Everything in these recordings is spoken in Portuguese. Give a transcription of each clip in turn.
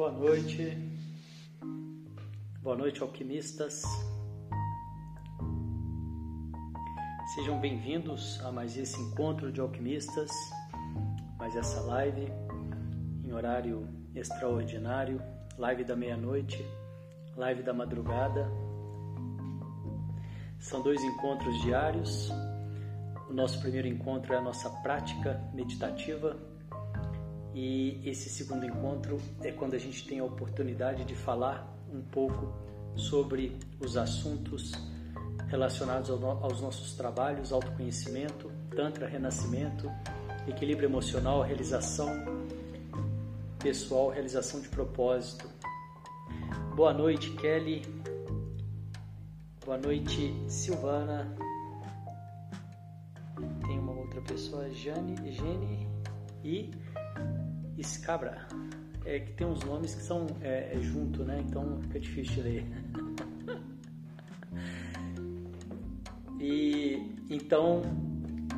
Boa noite, boa noite, alquimistas. Sejam bem-vindos a mais esse encontro de alquimistas, mais essa live em horário extraordinário, live da meia-noite, live da madrugada. São dois encontros diários. O nosso primeiro encontro é a nossa prática meditativa e esse segundo encontro é quando a gente tem a oportunidade de falar um pouco sobre os assuntos relacionados aos nossos trabalhos, autoconhecimento, Tantra, renascimento, equilíbrio emocional, realização pessoal, realização de propósito. Boa noite, Kelly. Boa noite, Silvana. Tem uma outra pessoa, Jane, Gene e Scabra. É que tem uns nomes que são é, é junto, né? Então fica difícil de ler. E então,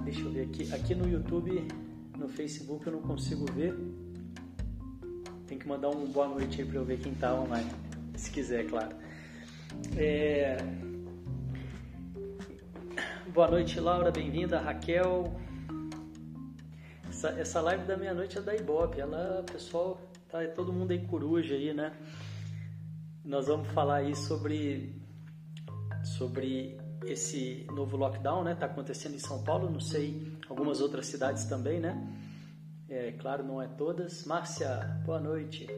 deixa eu ver aqui, aqui no YouTube, no Facebook eu não consigo ver. Tem que mandar um boa noite aí para eu ver quem tá online, se quiser, claro. É... Boa noite, Laura, bem-vinda, Raquel. Essa, essa live da meia-noite é da Ibope, ela, pessoal, tá é todo mundo aí coruja aí, né? Nós vamos falar aí sobre sobre esse novo lockdown, né? Está acontecendo em São Paulo, não sei, algumas outras cidades também, né? É claro, não é todas. Márcia, boa noite.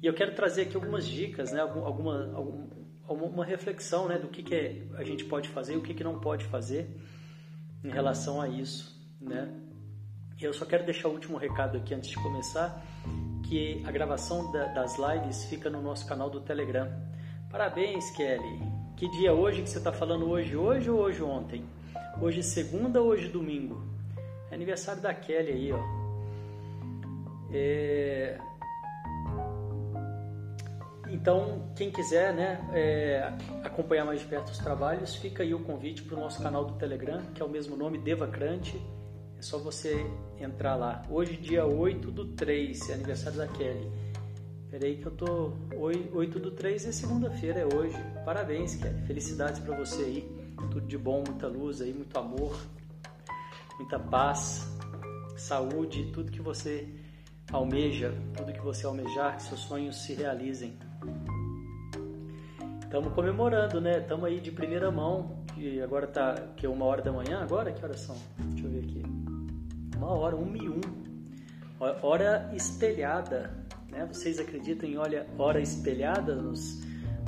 E eu quero trazer aqui algumas dicas, né? Alguma, alguma uma reflexão, né? Do que, que é, a gente pode fazer e o que, que não pode fazer em relação a isso, né? Eu só quero deixar o último recado aqui antes de começar, que a gravação da, das lives fica no nosso canal do Telegram. Parabéns, Kelly. Que dia hoje que você está falando hoje, hoje ou hoje ontem? Hoje segunda ou hoje domingo? É aniversário da Kelly aí, ó. É... Então, quem quiser né, é, acompanhar mais de perto os trabalhos, fica aí o convite para o nosso canal do Telegram, que é o mesmo nome, Devacrante. É só você entrar lá. Hoje, dia 8 do 3, é aniversário da Kelly. Peraí que eu tô. 8 do 3 é segunda-feira, é hoje. Parabéns, Kelly. Felicidades para você aí. Tudo de bom, muita luz aí, muito amor, muita paz, saúde, tudo que você almeja, tudo que você almejar, que seus sonhos se realizem. Estamos comemorando, né? Estamos aí de primeira mão. E agora tá que uma hora da manhã. Agora que horas são? Deixa eu ver aqui. Uma hora, uma e um. Hora espelhada né? Vocês acreditam em olha, hora espelhada nos,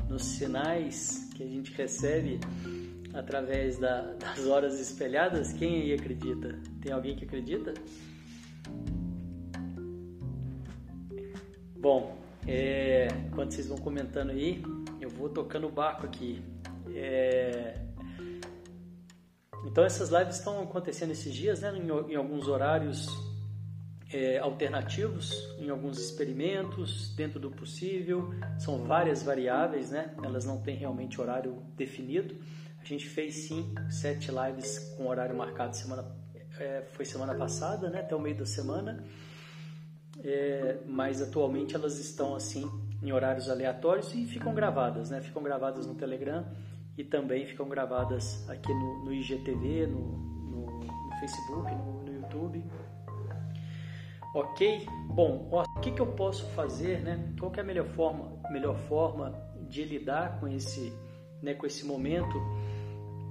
nos sinais que a gente recebe através da, das horas espelhadas? Quem aí acredita? Tem alguém que acredita? Bom, é, enquanto vocês vão comentando aí, eu vou tocando o barco aqui. É, então essas lives estão acontecendo esses dias, né, em, em alguns horários é, alternativos em alguns experimentos, dentro do possível. São várias variáveis, né? Elas não têm realmente horário definido. A gente fez sim sete lives com horário marcado semana é, foi semana passada, né? Até o meio da semana. É, mas atualmente elas estão assim em horários aleatórios e ficam gravadas, né? Ficam gravadas no Telegram e também ficam gravadas aqui no, no IGTV, no, no, no Facebook, no, YouTube. Ok? Bom, ó, o que, que eu posso fazer, né? Qual é a melhor forma, melhor forma de lidar com esse, né, com esse momento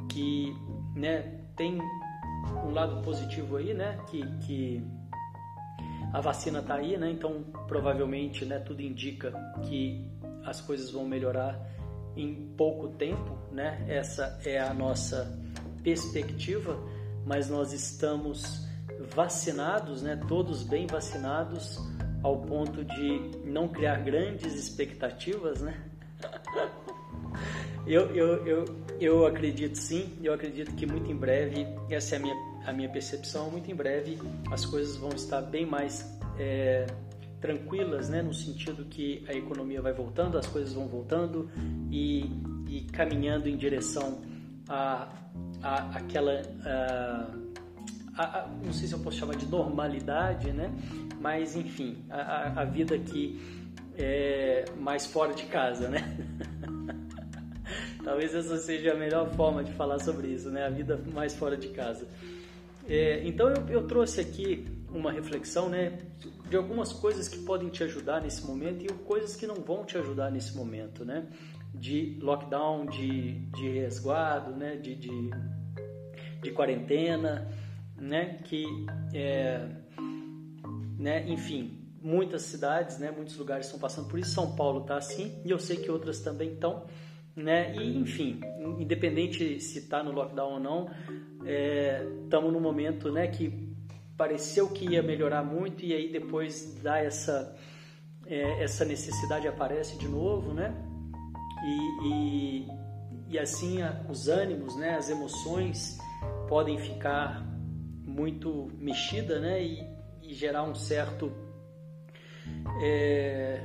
que, né, tem um lado positivo aí, né, que, que a vacina está aí, né? Então provavelmente, né, tudo indica que as coisas vão melhorar em pouco tempo, né? Essa é a nossa perspectiva, mas nós estamos vacinados, né, todos bem vacinados, ao ponto de não criar grandes expectativas, né? eu, eu, eu, eu acredito sim, eu acredito que muito em breve, essa é a minha, a minha percepção, muito em breve as coisas vão estar bem mais é, tranquilas, né, no sentido que a economia vai voltando, as coisas vão voltando e, e caminhando em direção a, a aquela... A, a, não sei se eu posso chamar de normalidade, né? mas enfim, a, a vida aqui é mais fora de casa, né? Talvez essa seja a melhor forma de falar sobre isso, né? A vida mais fora de casa. É, então eu, eu, trouxe aqui uma reflexão, né, de algumas coisas que podem te ajudar nesse momento e coisas que não vão te ajudar nesse momento, né? De lockdown, de, de resguardo, né? De, de, de quarentena, né? Que, é, né? Enfim, muitas cidades, né? Muitos lugares estão passando por isso. São Paulo está assim e eu sei que outras também estão né? E enfim, independente se está no lockdown ou não, estamos é, num momento, né, que pareceu que ia melhorar muito e aí depois dá essa é, essa necessidade aparece de novo, né? E, e, e assim a, os ânimos, né, as emoções podem ficar muito mexida, né? E, e gerar um certo, é,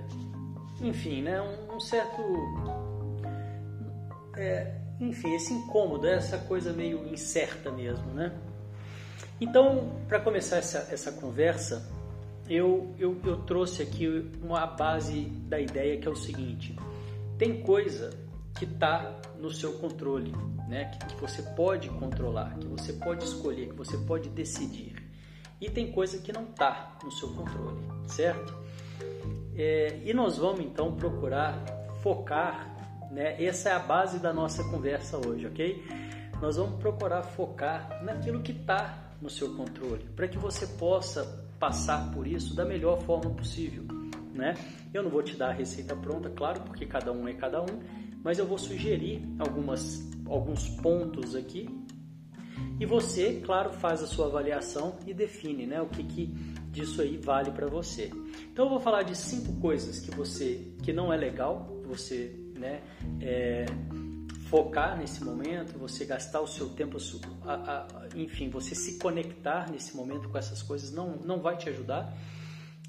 enfim, né? Um, um certo é, enfim, esse incômodo, essa coisa meio incerta mesmo, né? Então, para começar essa, essa conversa, eu, eu, eu trouxe aqui uma base da ideia que é o seguinte: tem coisa que está no seu controle, né? Que, que, você pode controlar, que você pode escolher, que você pode decidir. E tem coisa que não está no seu controle, certo? É, e nós vamos então procurar focar né? Essa é a base da nossa conversa hoje, ok? Nós vamos procurar focar naquilo que está no seu controle, para que você possa passar por isso da melhor forma possível, né? Eu não vou te dar a receita pronta, claro, porque cada um é cada um, mas eu vou sugerir algumas, alguns pontos aqui e você, claro, faz a sua avaliação e define, né, o que, que disso aí vale para você. Então eu vou falar de cinco coisas que você que não é legal você né? É, focar nesse momento, você gastar o seu tempo, a, a, enfim, você se conectar nesse momento com essas coisas não, não vai te ajudar.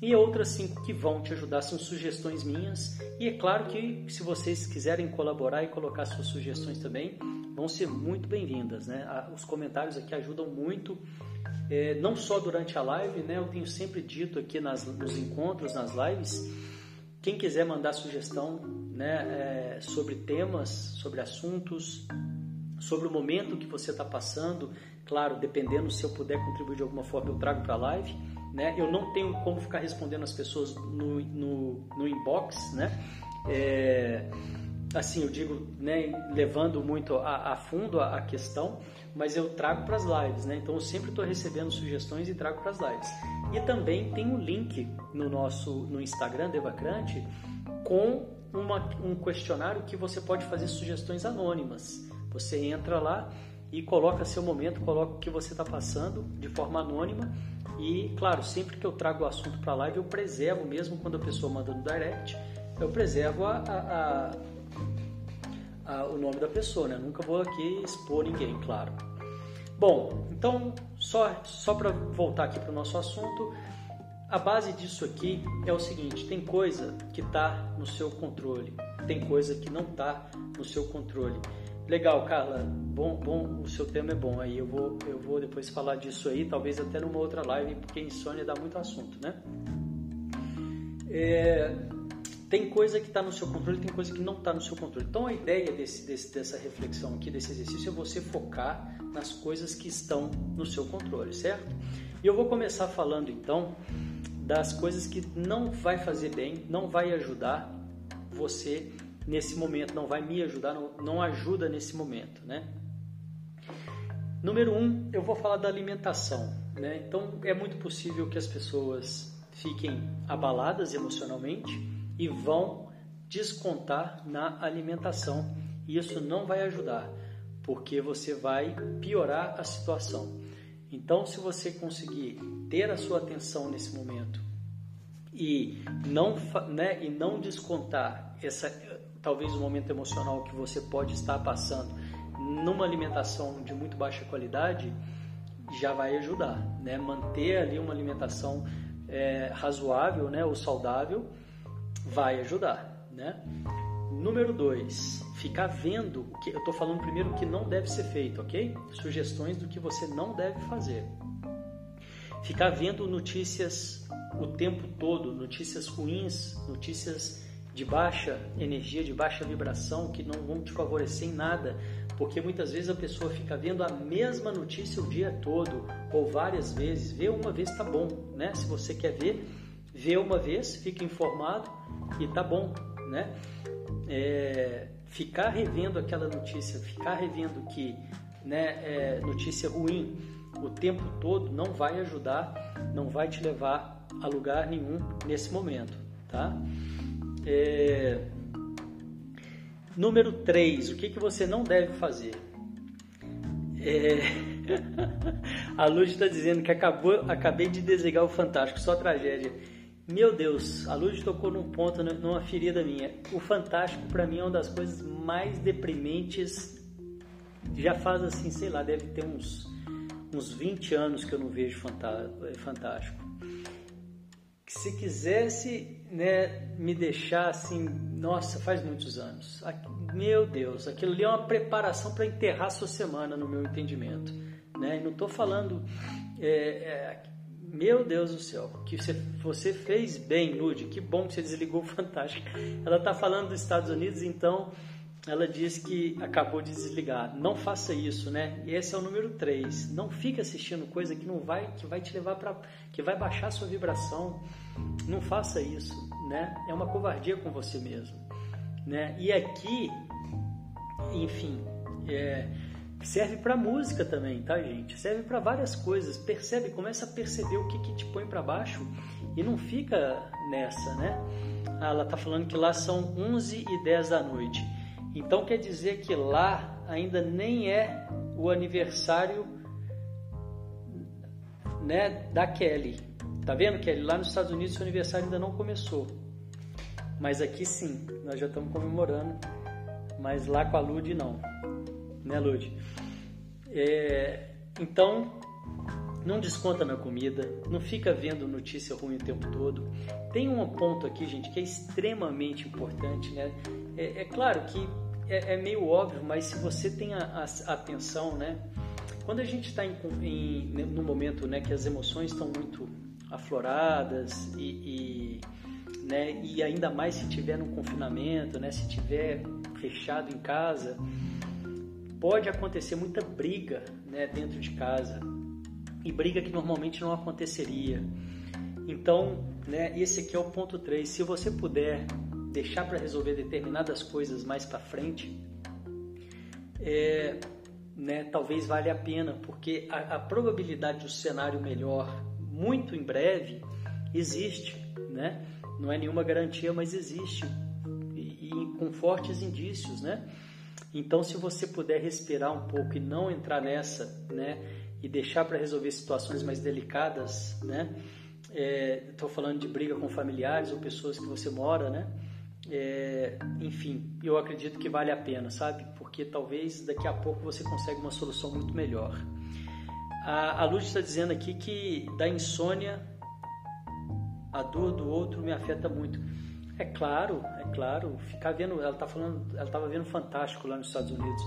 E outras cinco que vão te ajudar são sugestões minhas. E é claro que se vocês quiserem colaborar e colocar suas sugestões também, vão ser muito bem-vindas. Né? Os comentários aqui ajudam muito, é, não só durante a live, né? eu tenho sempre dito aqui nas, nos encontros, nas lives, quem quiser mandar sugestão né, é, sobre temas, sobre assuntos, sobre o momento que você está passando, claro, dependendo se eu puder contribuir de alguma forma, eu trago para a live. Né? Eu não tenho como ficar respondendo as pessoas no, no, no inbox, né? É, assim, eu digo, né, levando muito a, a fundo a, a, questão, mas eu trago para as lives, né? Então eu sempre estou recebendo sugestões e trago para as lives. E também tem um link no nosso no Instagram Devacrante com uma, um questionário que você pode fazer sugestões anônimas. Você entra lá e coloca seu momento, coloca o que você está passando de forma anônima e, claro, sempre que eu trago o assunto para a live, eu preservo mesmo quando a pessoa manda no direct, eu preservo a, a, a o nome da pessoa, né? Nunca vou aqui expor ninguém, claro. Bom, então só só para voltar aqui para o nosso assunto, a base disso aqui é o seguinte: tem coisa que está no seu controle, tem coisa que não está no seu controle. Legal, Carla. Bom, bom, o seu tema é bom. Aí eu vou, eu vou depois falar disso aí, talvez até numa outra live, porque insônia dá muito assunto, né? É, tem coisa que está no seu controle, tem coisa que não está no seu controle. Então a ideia desse, desse, dessa reflexão aqui, desse exercício, é você focar nas coisas que estão no seu controle, certo? E eu vou começar falando então das coisas que não vai fazer bem, não vai ajudar você nesse momento, não vai me ajudar, não, ajuda nesse momento, né? Número um, eu vou falar da alimentação, né? Então é muito possível que as pessoas fiquem abaladas emocionalmente e vão descontar na alimentação. E isso não vai ajudar, porque você vai piorar a situação. Então, se você conseguir ter a sua atenção nesse momento e não, né, e não descontar essa talvez o momento emocional que você pode estar passando numa alimentação de muito baixa qualidade, já vai ajudar, né? Manter ali uma alimentação é, razoável, né, ou saudável, vai ajudar, né? Número dois, ficar vendo que eu estou falando primeiro o que não deve ser feito, ok? Sugestões do que você não deve fazer. Ficar vendo notícias o tempo todo notícias ruins, notícias de baixa energia, de baixa vibração, que não vão te favorecer em nada, porque muitas vezes a pessoa fica vendo a mesma notícia o dia todo ou várias vezes. Vê uma vez tá bom, né? Se você quer ver, vê uma vez, fica informado e tá bom, né? É, ficar revendo aquela notícia, ficar revendo que né, é, notícia ruim o tempo todo não vai ajudar, não vai te levar a lugar nenhum nesse momento, tá? É... Número 3, o que, que você não deve fazer? É... a Luz está dizendo que acabou, acabei de desligar o Fantástico, só tragédia. Meu Deus, a Luz tocou num ponto, numa ferida minha. O Fantástico para mim é uma das coisas mais deprimentes. Já faz assim, sei lá, deve ter uns, uns 20 anos que eu não vejo Fantástico. Se quisesse né, me deixar assim, nossa, faz muitos anos. Meu Deus, aquilo ali é uma preparação para enterrar sua semana, no meu entendimento. Né? Não estou falando é, é, meu Deus do céu, que você, você fez bem, Lude, que bom que você desligou o Fantástico. Ela está falando dos Estados Unidos, então ela diz que acabou de desligar. Não faça isso, né? E esse é o número 3. Não fique assistindo coisa que não vai, que vai te levar para que vai baixar sua vibração. Não faça isso, né? É uma covardia com você mesmo, né? E aqui, enfim, é, Serve para música também, tá, gente? Serve para várias coisas. Percebe, começa a perceber o que, que te põe para baixo e não fica nessa, né? Ah, ela tá falando que lá são 11 e 10 da noite. Então quer dizer que lá ainda nem é o aniversário né, da Kelly. Tá vendo, Kelly? Lá nos Estados Unidos o aniversário ainda não começou. Mas aqui sim, nós já estamos comemorando. Mas lá com a Lud não. Né, Lud? É, então, não desconta na comida, não fica vendo notícia ruim o tempo todo. Tem um ponto aqui, gente, que é extremamente importante, né? É, é claro que é, é, meio óbvio, mas se você tem a, a, atenção, né? Quando a gente está em, em, no momento, né, que as emoções estão muito afloradas e, e, né, e ainda mais se tiver no confinamento, né, se tiver fechado em casa, pode acontecer muita briga né, dentro de casa e briga que normalmente não aconteceria. Então, né, esse aqui é o ponto 3. Se você puder deixar para resolver determinadas coisas mais para frente, é, né, talvez valha a pena, porque a, a, probabilidade do cenário melhor muito em breve existe, né? Não é nenhuma garantia, mas existe e, e com fortes indícios, né? Então, se você puder respirar um pouco e não entrar nessa, né, e deixar para resolver situações mais delicadas, né? Estou é, falando de briga com familiares ou pessoas que você mora, né? É, enfim, eu acredito que vale a pena, sabe? Porque talvez daqui a pouco você consiga uma solução muito melhor. A, a Luz está dizendo aqui que da insônia a dor do outro me afeta muito. É claro, é claro. Ficar vendo, ela tá falando, ela tava vendo fantástico lá nos Estados Unidos.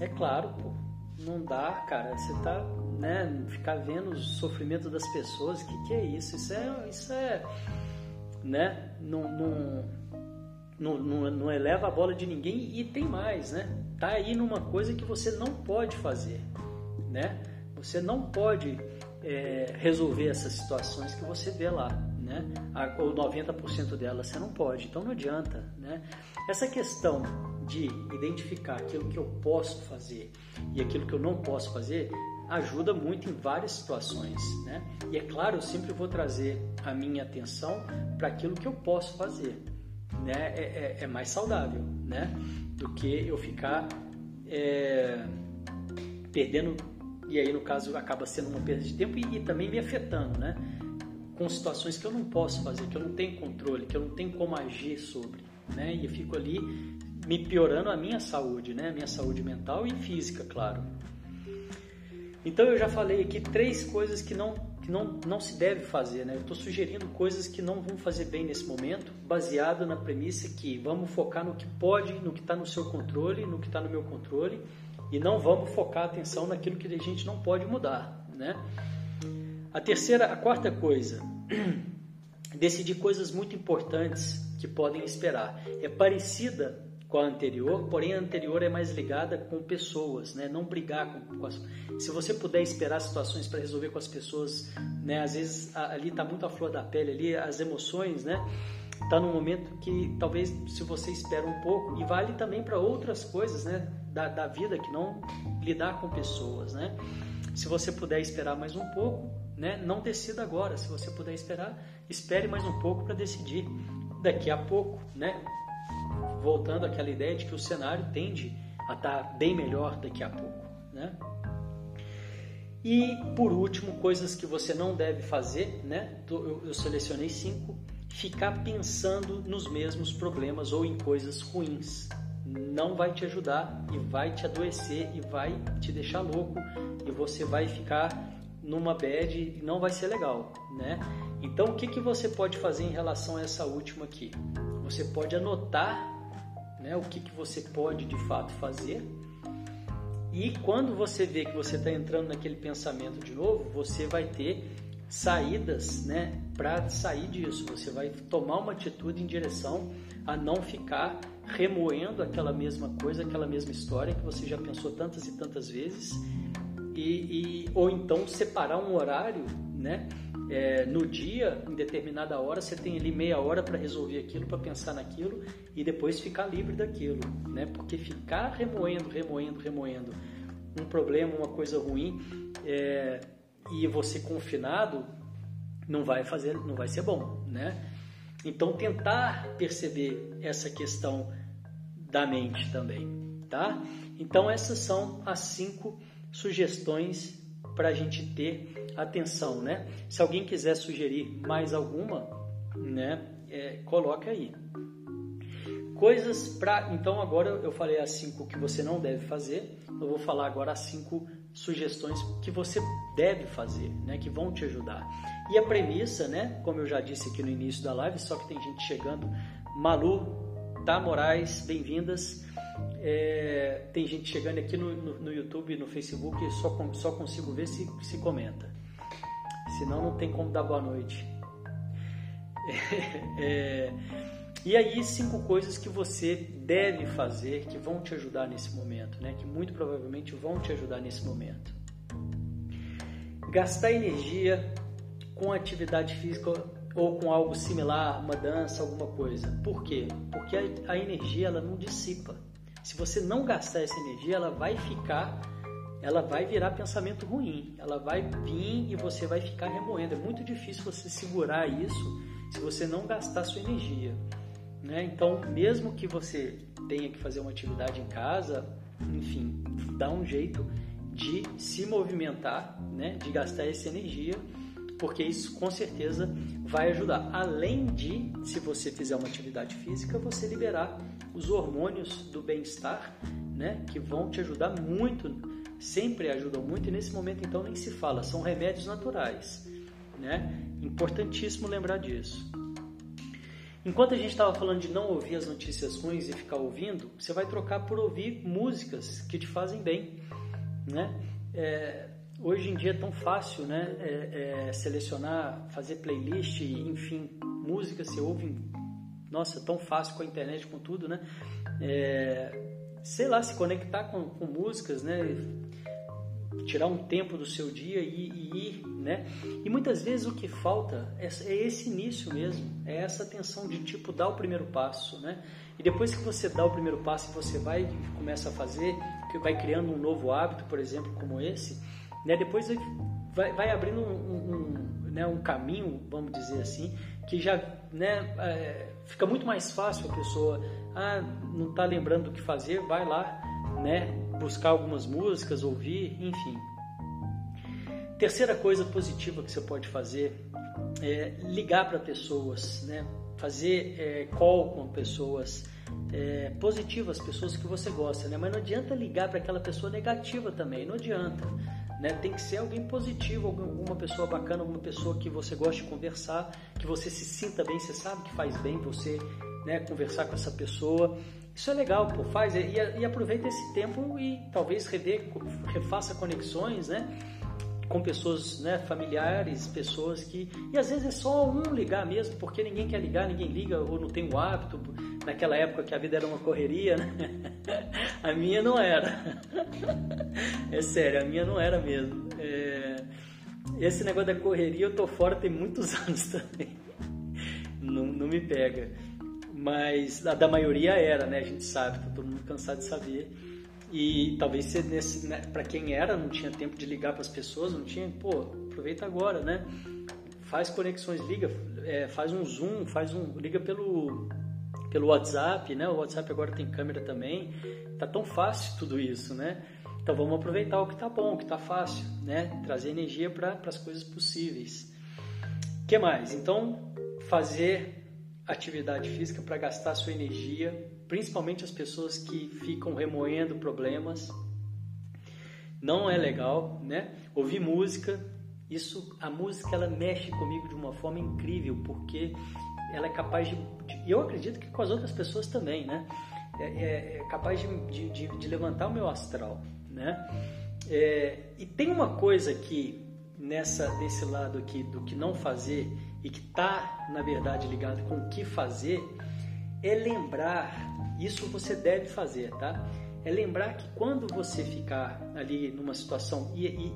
É claro, pô. Não dá, cara. Você tá, né, ficar vendo o sofrimento das pessoas. Que, que é isso? Isso é, isso é, né? Não, não, não, não, não eleva a bola de ninguém e tem mais, né? Tá aí numa coisa que você não pode fazer, né? Você não pode é, resolver essas situações que você vê lá né? ou 90% delas você não pode, então não adianta. Né? Essa questão de identificar aquilo que eu posso fazer e aquilo que eu não posso fazer ajuda muito em várias situações. Né? E é claro, eu sempre vou trazer a minha atenção para aquilo que eu posso fazer. Né? É, é, é, mais saudável né? do que eu ficar é, perdendo, e aí no caso acaba sendo uma perda de tempo e, e também me afetando. Né? com situações que eu não posso fazer, que eu não tenho controle, que eu não tenho como agir sobre, né? E eu fico ali me piorando a minha saúde, né? A minha saúde mental e física, claro. Então eu já falei aqui três coisas que não que não, não se deve fazer, né? Eu estou sugerindo coisas que não vão fazer bem nesse momento, baseado na premissa que vamos focar no que pode, no que está no seu controle, no que está no meu controle, e não vamos focar a atenção naquilo que a gente não pode mudar, né? A terceira, a quarta coisa, decidir coisas muito importantes que podem esperar. É parecida com a anterior, porém a anterior é mais ligada com pessoas, né? Não brigar com, com as... Se você puder esperar situações para resolver com as pessoas, né? Às vezes ali está muito a flor da pele, ali as emoções, né? Está num momento que talvez se você espera um pouco e vale também para outras coisas, né? Da, da vida que não lidar com pessoas, né? Se você puder esperar mais um pouco, né? Não decida agora. Se você puder esperar, espere mais um pouco para decidir daqui a pouco, né? Voltando àquela ideia de que o cenário tende a estar bem melhor daqui a pouco, né? E por último, coisas que você não deve fazer, né? Eu selecionei cinco. Ficar pensando nos mesmos problemas ou em coisas ruins não vai te ajudar e vai te adoecer e vai te deixar louco e você vai ficar numa bad e não vai ser legal, né? Então o que, que você pode fazer em relação a essa última aqui? Você pode anotar né, o que, que você pode de fato fazer. E quando você vê que você está entrando naquele pensamento de novo, você vai ter saídas né, para sair disso. Você vai tomar uma atitude em direção a não ficar remoendo aquela mesma coisa, aquela mesma história que você já pensou tantas e tantas vezes, e, e ou então separar um horário né, é, no dia, em determinada hora, você tem ali meia hora para resolver aquilo, para pensar naquilo e depois ficar livre daquilo, né? Porque ficar remoendo, remoendo, remoendo um problema, uma coisa ruim é, e você confinado não vai fazer, não vai ser bom, né? Então tentar perceber essa questão da mente também, tá? Então essas são as cinco sugestões para a gente ter atenção, né? Se alguém quiser sugerir mais alguma, né, é, coloca aí. Coisas para. Então, agora eu falei as cinco que você não deve fazer, eu vou falar agora as cinco sugestões que você deve fazer, né, que vão te ajudar. E a premissa, né, como eu já disse aqui no início da live, só que tem gente chegando. Malu, Tá Moraes, bem-vindas. É, tem gente chegando aqui no, no, no YouTube, no Facebook, só, só consigo ver se, se comenta. Senão não tem como dar boa noite. É, e aí, cinco coisas que você deve fazer que vão te ajudar nesse momento, né? Que muito provavelmente vão te ajudar nesse momento. Gastar energia com atividade física ou com algo similar, uma dança, alguma coisa. Por quê? Porque a, a energia ela não dissipa. Se você não gastar essa energia, ela vai ficar, ela vai virar pensamento ruim. Ela vai vir e você vai ficar remoendo. É muito difícil você segurar isso se você não gastar sua energia. Né? Então, mesmo que você tenha que fazer uma atividade em casa, enfim, dá um jeito de se movimentar, né? de gastar essa energia, porque isso com certeza vai ajudar. Além de, se você fizer uma atividade física, você liberar os hormônios do bem-estar, né, que vão te ajudar muito, sempre ajudam muito e nesse momento então nem se fala, são remédios naturais, né? Importantíssimo lembrar disso. Enquanto a gente estava falando de não ouvir as notícias ruins e ficar ouvindo, você vai trocar por ouvir músicas que te fazem bem, né? É, hoje em dia é tão fácil, né? É, é, selecionar, fazer playlist, enfim, música você ouve nossa, tão fácil com a internet, com tudo, né? É, sei lá, se conectar com, com, músicas, né? Tirar um tempo do seu dia e, e, ir, né? E muitas vezes o que falta é, é esse início mesmo, é essa atenção de tipo dar o primeiro passo, né? E depois que você dá o primeiro passo e você vai e começa a fazer, que vai criando um novo hábito, por exemplo, como esse, né? Depois vai, vai abrindo um, um, um, né, um caminho, vamos dizer assim, que já né, é, fica muito mais fácil a pessoa, ah, não está lembrando do que fazer, vai lá, né, buscar algumas músicas, ouvir, enfim. Terceira coisa positiva que você pode fazer é ligar para pessoas, né, fazer é, call com pessoas é, positivas, pessoas que você gosta, né, mas não adianta ligar para aquela pessoa negativa também, não adianta. Né? Tem que ser alguém positivo, alguma pessoa bacana, alguma pessoa que você goste de conversar, que você se sinta bem, você sabe que faz bem você né, conversar com essa pessoa. Isso é legal, pô, faz e, e aproveita esse tempo e talvez rever, refaça conexões, né? Com pessoas né, familiares, pessoas que. E às vezes é só um ligar mesmo, porque ninguém quer ligar, ninguém liga ou não tem o hábito. Naquela época que a vida era uma correria, né? A minha não era. É sério, a minha não era mesmo. É... Esse negócio da correria eu tô fora tem muitos anos também. Não, não me pega. Mas a da maioria era, né? A gente sabe, tá todo mundo cansado de saber. E talvez ser nesse, né, para quem era, não tinha tempo de ligar para as pessoas, não tinha, pô, aproveita agora, né? Faz conexões, liga, é, faz um zoom, faz um, liga pelo pelo WhatsApp, né? O WhatsApp agora tem câmera também. Tá tão fácil tudo isso, né? Então vamos aproveitar o que tá bom, o que tá fácil, né? Trazer energia para as coisas possíveis. Que mais? Então, fazer atividade física para gastar sua energia principalmente as pessoas que ficam remoendo problemas. Não é legal, né? Ouvir música, isso, a música ela mexe comigo de uma forma incrível, porque ela é capaz de, de eu acredito que com as outras pessoas também, né? É, é, é capaz de, de, de, levantar o meu astral, né? É, e tem uma coisa que nessa desse lado aqui do que não fazer e que está na verdade ligado com o que fazer é lembrar isso você deve fazer, tá? É lembrar que quando você ficar ali numa situação e, e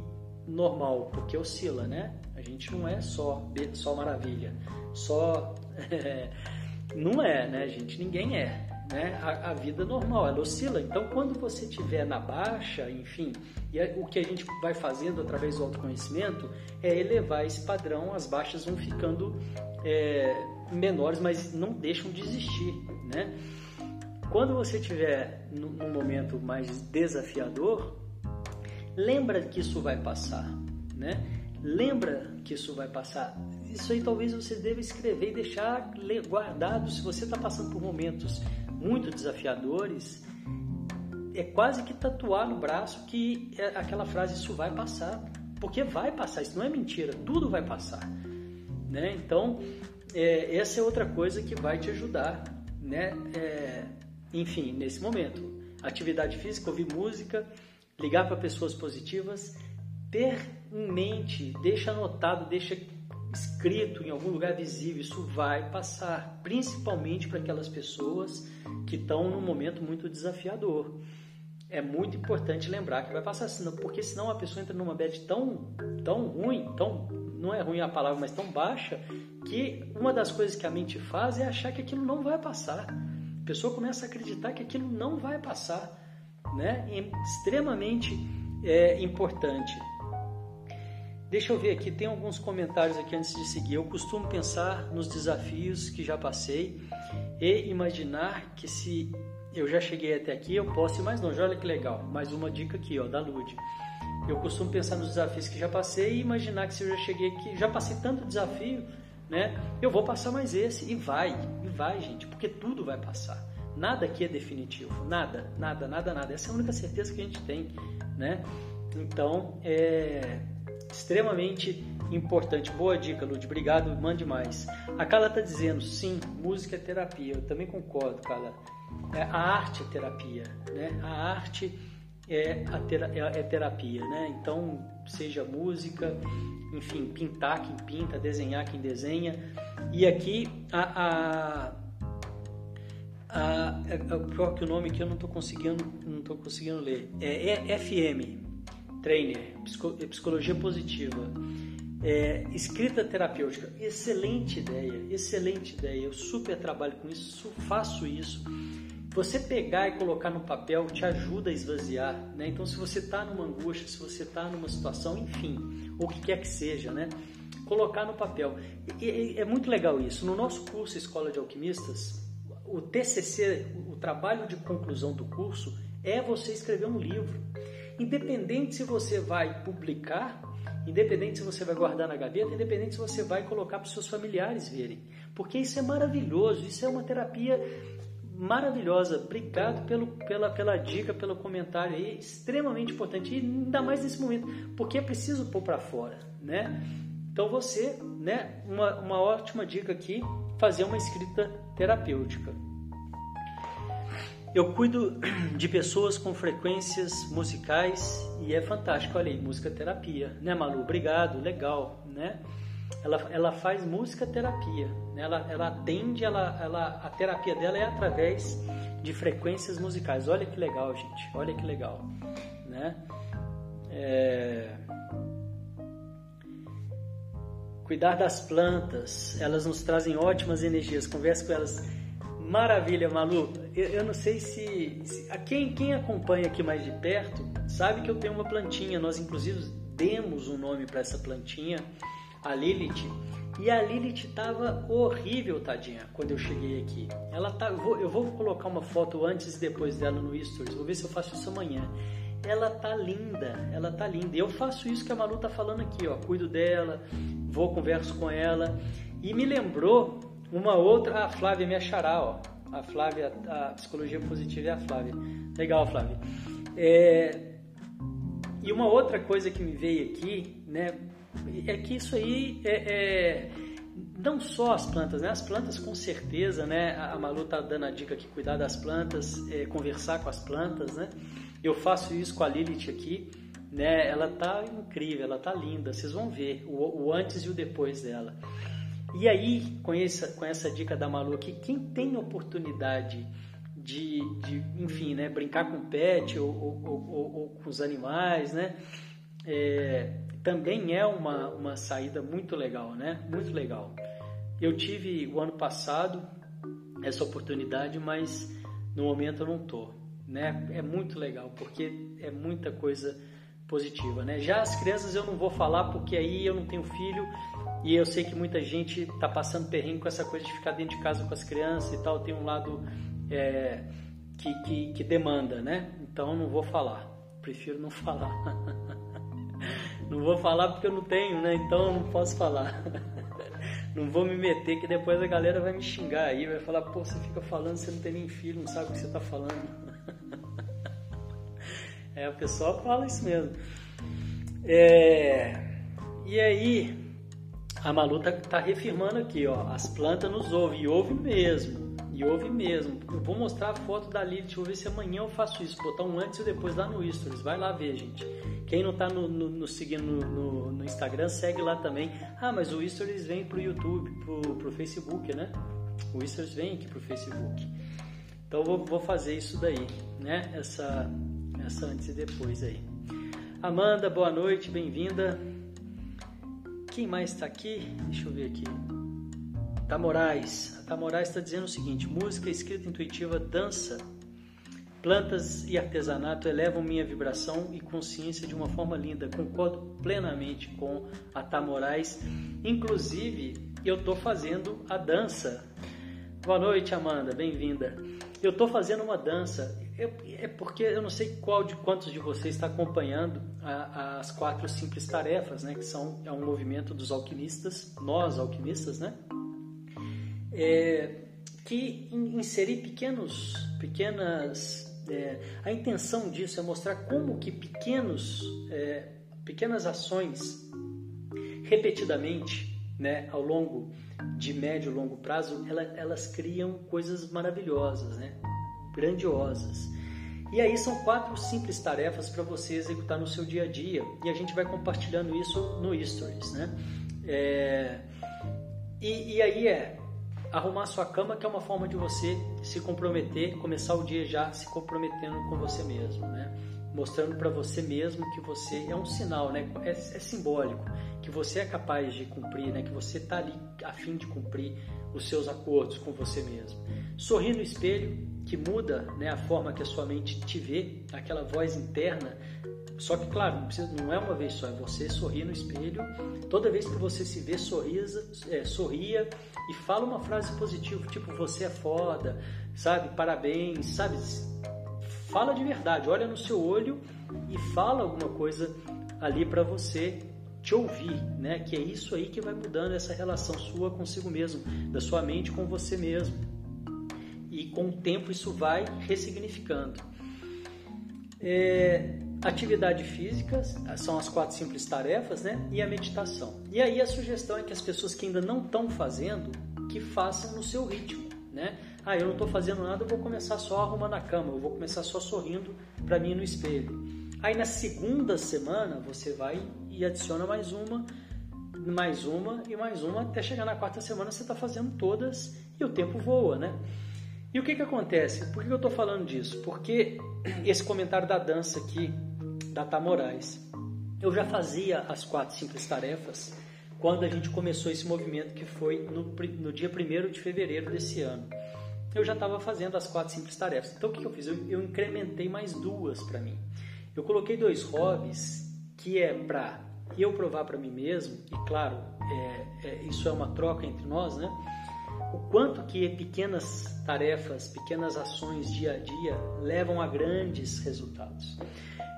normal, porque oscila, né? A gente não é só só maravilha, só não é, né, gente? Ninguém é, né? A, a, vida normal, ela oscila. Então, quando você estiver na baixa, enfim, e é, o que a gente vai fazendo através do autoconhecimento é elevar esse padrão. As baixas vão ficando é, menores, mas não deixam de existir, né? Quando você estiver num momento mais desafiador, lembra que isso vai passar, né? Lembra que isso vai passar. Isso aí talvez você deva escrever e deixar guardado. Se você está passando por momentos muito desafiadores, é quase que tatuar no braço que é aquela frase isso vai passar, porque vai passar. Isso não é mentira. Tudo vai passar, né? Então é, essa é outra coisa que vai te ajudar, né? É, enfim, nesse momento, atividade física, ouvir música, ligar para pessoas positivas, ter em mente, deixa anotado, deixa escrito em algum lugar visível, isso vai passar, principalmente para aquelas pessoas que estão num momento muito desafiador. É muito importante lembrar que vai passar, porque senão a pessoa entra numa bad tão, tão ruim, tão, não é ruim a palavra, mas tão baixa, que uma das coisas que a mente faz é achar que aquilo não vai passar pessoa começa a acreditar que aquilo não vai passar, né? É extremamente é, importante. Deixa eu ver aqui, tem alguns comentários aqui antes de seguir. Eu costumo pensar nos desafios que já passei e imaginar que se eu já cheguei até aqui, eu posso ir mais longe. Olha que legal, mais uma dica aqui, ó, da Lud. Eu costumo pensar nos desafios que já passei e imaginar que se eu já cheguei aqui, já passei tanto desafio, né? Eu vou passar mais esse e vai, e vai, gente, porque tudo vai passar. Nada aqui é definitivo, nada, nada, nada, nada. Essa é a única certeza que a gente tem, né? Então, é extremamente importante. Boa dica, Lud. Obrigado, mande mais. A Carla está dizendo, sim, música é terapia. Eu também concordo, Carla. É, a arte é terapia, né? A arte é, a é, é terapia, né? Então, seja música, enfim, pintar quem pinta, desenhar quem desenha. E aqui a, a, a, a pior que o nome que eu não estou conseguindo, não tô conseguindo ler é, é FM, Trainer, Psicologia Positiva. É, escrita terapêutica, excelente ideia, excelente ideia. Eu super trabalho com isso, faço isso você pegar e colocar no papel te ajuda a esvaziar, né? Então, se você está numa angústia, se você está numa situação, enfim, o que quer que seja, né? Colocar no papel. E, e, é muito legal isso. No nosso curso Escola de Alquimistas, o TCC, o trabalho de conclusão do curso, é você escrever um livro. Independente se você vai publicar, independente se você vai guardar na gaveta, independente se você vai colocar para os seus familiares verem. Porque isso é maravilhoso, isso é uma terapia maravilhosa. Obrigado pelo, pela, pela dica, pelo comentário aí, extremamente importante. E ainda mais nesse momento, porque é preciso pôr para fora, né? Então você, né, uma, uma ótima dica aqui, fazer uma escrita terapêutica. Eu cuido de pessoas com frequências musicais e é fantástico. Olha aí, música terapia, né, Malu? Obrigado, legal, né? Ela, ela faz música terapia, né? ela, ela atende, ela, ela, a terapia dela é através de frequências musicais. Olha que legal, gente, olha que legal, né? É... Cuidar das plantas, elas nos trazem ótimas energias. Converse com elas Maravilha, Malu. Eu, eu não sei se, se, a quem, quem acompanha aqui mais de perto sabe que eu tenho uma plantinha. Nós inclusive demos um nome para essa plantinha, a Lilith. E a Lilith estava horrível, tadinha, quando eu cheguei aqui. Ela tá, eu vou, eu vou colocar uma foto antes e depois dela no Stories. Vou ver se eu faço isso amanhã. Ela tá linda, ela tá linda. Eu faço isso que a Malu tá falando aqui, ó. Cuido dela, vou converso com ela. E me lembrou uma outra, a Flávia me achará, ó. A Flávia, a psicologia positiva é a Flávia. Legal, Flávia. É, e uma outra coisa que me veio aqui, né, é que isso aí é, é não só as plantas, né? As plantas com certeza, né? A Malu tá dando a dica aqui, cuidar das plantas, é, conversar com as plantas, né? Eu faço isso com a Lilith aqui, né? Ela tá incrível, ela tá linda. Vocês vão ver o, o antes e o depois dela. E aí, com essa, com essa dica da Malu aqui, quem tem oportunidade de, de enfim, né, brincar com pet ou, ou, ou, ou com os animais, né, é, também é uma, uma saída muito legal, né, muito legal. Eu tive o ano passado essa oportunidade, mas no momento eu não tô, né, é muito legal, porque é muita coisa positiva, né? Já as crianças eu não vou falar porque aí eu não tenho filho e eu sei que muita gente está passando perrengue com essa coisa de ficar dentro de casa com as crianças e tal. Tem um lado é, que, que, que, demanda, né? Então não vou falar. Prefiro não falar. Não vou falar porque eu não tenho, né? Então eu não posso falar. não vou me meter que depois a galera vai me xingar aí, vai falar, pô, você fica falando, você não tem nem filho, não sabe o que você está falando. é, o pessoal fala isso mesmo. É, e aí, a Malu tá, tá reafirmando aqui, ó, as plantas nos ouvem, e ouve mesmo, e ouve mesmo. Eu vou mostrar a foto da Lilith, vou ver se amanhã eu faço isso, botar um antes e depois lá no Stories, vai lá ver, gente. Quem não tá no, no, no seguindo no, no, Instagram, segue lá também. Ah, mas o Stories vem pro YouTube, pro, pro Facebook, né? O Stories vem aqui pro Facebook. Então vou, vou fazer isso daí, né? Essa, essa antes e depois aí. Amanda, boa noite, bem-vinda. Quem mais está aqui? Deixa eu ver aqui. Moraes. A Moraes está dizendo o seguinte: música, escrita intuitiva, dança, plantas e artesanato elevam minha vibração e consciência de uma forma linda. Concordo plenamente com a Tá Moraes. Inclusive, eu estou fazendo a dança. Boa noite, Amanda. Bem-vinda. Eu estou fazendo uma dança é porque eu não sei qual de quantos de vocês está acompanhando a, as quatro simples tarefas, né? Que são é um movimento dos alquimistas, nós alquimistas, né? É, que inserir pequenos, pequenas, é, a intenção disso é mostrar como que pequenos, é, pequenas ações repetidamente, né, ao longo de médio e longo prazo, elas, elas criam coisas maravilhosas, né? grandiosas. E aí são quatro simples tarefas para você executar no seu dia a dia e a gente vai compartilhando isso no Stories, né? É... E, e, aí é arrumar sua cama, que é uma forma de você se comprometer, começar o dia já se comprometendo com você mesmo, né? Mostrando para você mesmo que você é um sinal, né? É, é, simbólico que você é capaz de cumprir, né? Que você está ali a fim de cumprir os seus acordos com você mesmo. Sorrir no espelho que muda né, a forma que a sua mente te vê, aquela voz interna. Só que, claro, não, precisa, não é uma vez só, é você sorrir no espelho. Toda vez que você se vê, sorrisa, é, sorria e fala uma frase positiva, tipo, você é foda, sabe? Parabéns, sabe? Fala de verdade, olha no seu olho e fala alguma coisa ali para você te ouvir, né? Que é isso aí que vai mudando essa relação sua consigo mesmo, da sua mente com você mesmo e com o tempo isso vai ressignificando. É, atividade física são as quatro simples tarefas, né? E a meditação. E aí a sugestão é que as pessoas que ainda não estão fazendo, que façam no seu ritmo, né? Ah, eu não estou fazendo nada, eu vou começar só arrumando a cama, eu vou começar só sorrindo para mim no espelho. Aí na segunda semana você vai e adiciona mais uma, mais uma e mais uma, até chegar na quarta semana você está fazendo todas e o tempo voa, né? E o que, que acontece? Por que eu estou falando disso? Porque esse comentário da dança aqui, da Moraes, eu já fazia as quatro simples tarefas quando a gente começou esse movimento que foi no, no dia 1 de fevereiro desse ano. Eu já estava fazendo as quatro simples tarefas. Então o que eu fiz? Eu, eu incrementei mais duas para mim. Eu coloquei dois hobbies que é para eu provar para mim mesmo, e claro, é, é, isso é uma troca entre nós, né? O quanto que pequenas tarefas, pequenas ações dia a dia levam a grandes resultados.